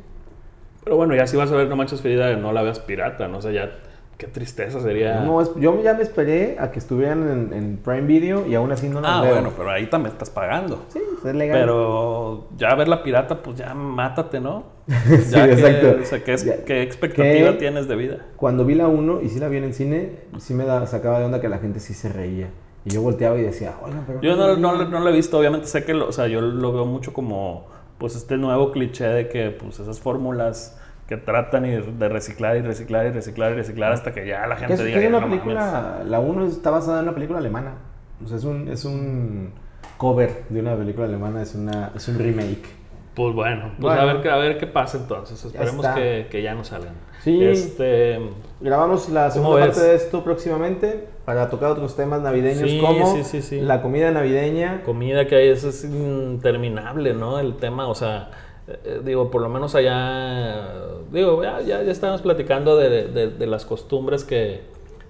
Pero bueno, ya si vas a ver No Manches Frida, no la veas pirata, ¿no? O sea, ya... Qué tristeza sería... No, es- yo ya me esperé a que estuvieran en, en Prime Video y aún así no las ah, veo. bueno, pero ahí también estás pagando. Sí, es legal. Pero ya ver la pirata, pues ya mátate, ¿no? Sí, Ya que- exacto. O sea, ¿qué, es- Ya. qué expectativa tienes de vida? Cuando vi la 1 y sí la vi en el cine, sí me da, sacaba de onda que la gente sí se reía. Y yo volteaba y decía, oigan, pero... Yo no, no, ríen". no lo he visto, obviamente sé que, lo, o sea, yo lo veo mucho como, pues, este nuevo cliché de que, pues, esas fórmulas que tratan de reciclar y reciclar y reciclar y reciclar hasta que ya la gente es, que diga, es "Ya una no mames". película, la 1 está basada en una película alemana. O sea, es un, es un cover de una película alemana, es, una, es un remake. Pues bueno, pues Bueno. a, ver, qué- a ver qué pasa entonces. Esperemos que, que ya no salgan. Sí. Este, Grabamos la ¿Cómo segunda parte de esto próximamente para tocar otros temas navideños Sí, como sí, sí, sí. la comida navideña. comida que hay, eso es interminable, ¿no? El tema, o sea, eh, digo, por lo menos allá, digo, ya, ya, ya estábamos platicando de, de- de las costumbres que,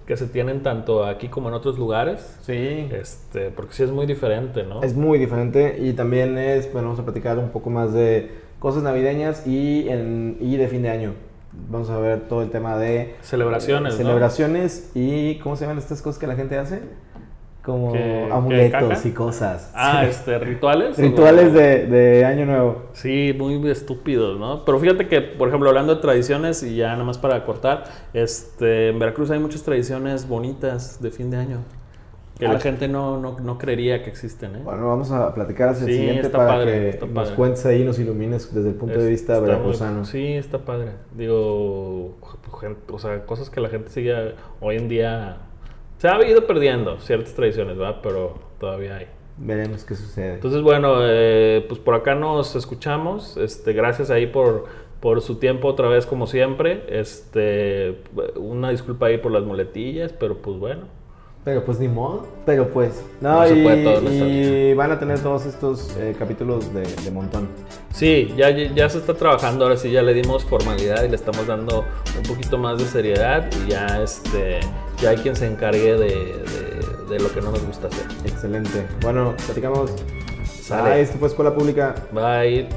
que se tienen tanto aquí como en otros lugares. Sí. Este, porque sí es muy diferente, ¿no? Es muy diferente y también es, bueno, vamos a platicar un poco más de cosas navideñas y, en, y de fin de año. Vamos a ver todo el tema de Celebraciones, eh, ¿no? celebraciones y ¿cómo se llaman estas cosas que la gente hace? Como ¿Qué- qué amuletos y cosas. Ah, Sí. este, rituales. Rituales ¿O- de, de año nuevo. Sí, muy estúpidos, ¿no? Pero fíjate que, por ejemplo, hablando de tradiciones, y ya nada más para cortar, este, en Veracruz hay muchas tradiciones bonitas de fin de año. Que la Ah. gente no, no, no creería que existen, ¿eh? Bueno, vamos a platicar hacia el Sí, siguiente está para padre, que está nos cuentes ahí y nos ilumines desde el punto de vista muy- veracruzano. Sí, está padre. Digo, o sea, cosas que la gente sigue hoy en día. Se ha ido perdiendo ciertas tradiciones, ¿verdad? Pero todavía hay. Veremos qué sucede. Entonces, bueno, eh, pues por acá nos escuchamos. Este, gracias ahí por, por su tiempo otra vez, como siempre. Este, una disculpa ahí por las muletillas, pero pues bueno. Pero pues ni modo. Pero pues. No, No se y, puede todo y van a tener todos estos eh, capítulos de, de montón. Sí, ya, ya se está trabajando, ahora sí ya le dimos formalidad y le estamos dando un poquito más de seriedad y ya este ya hay quien se encargue de, de- de lo que no nos gusta hacer. Excelente. Bueno, platicamos. Sale. Ah, esto fue Escuela Pública. Bye.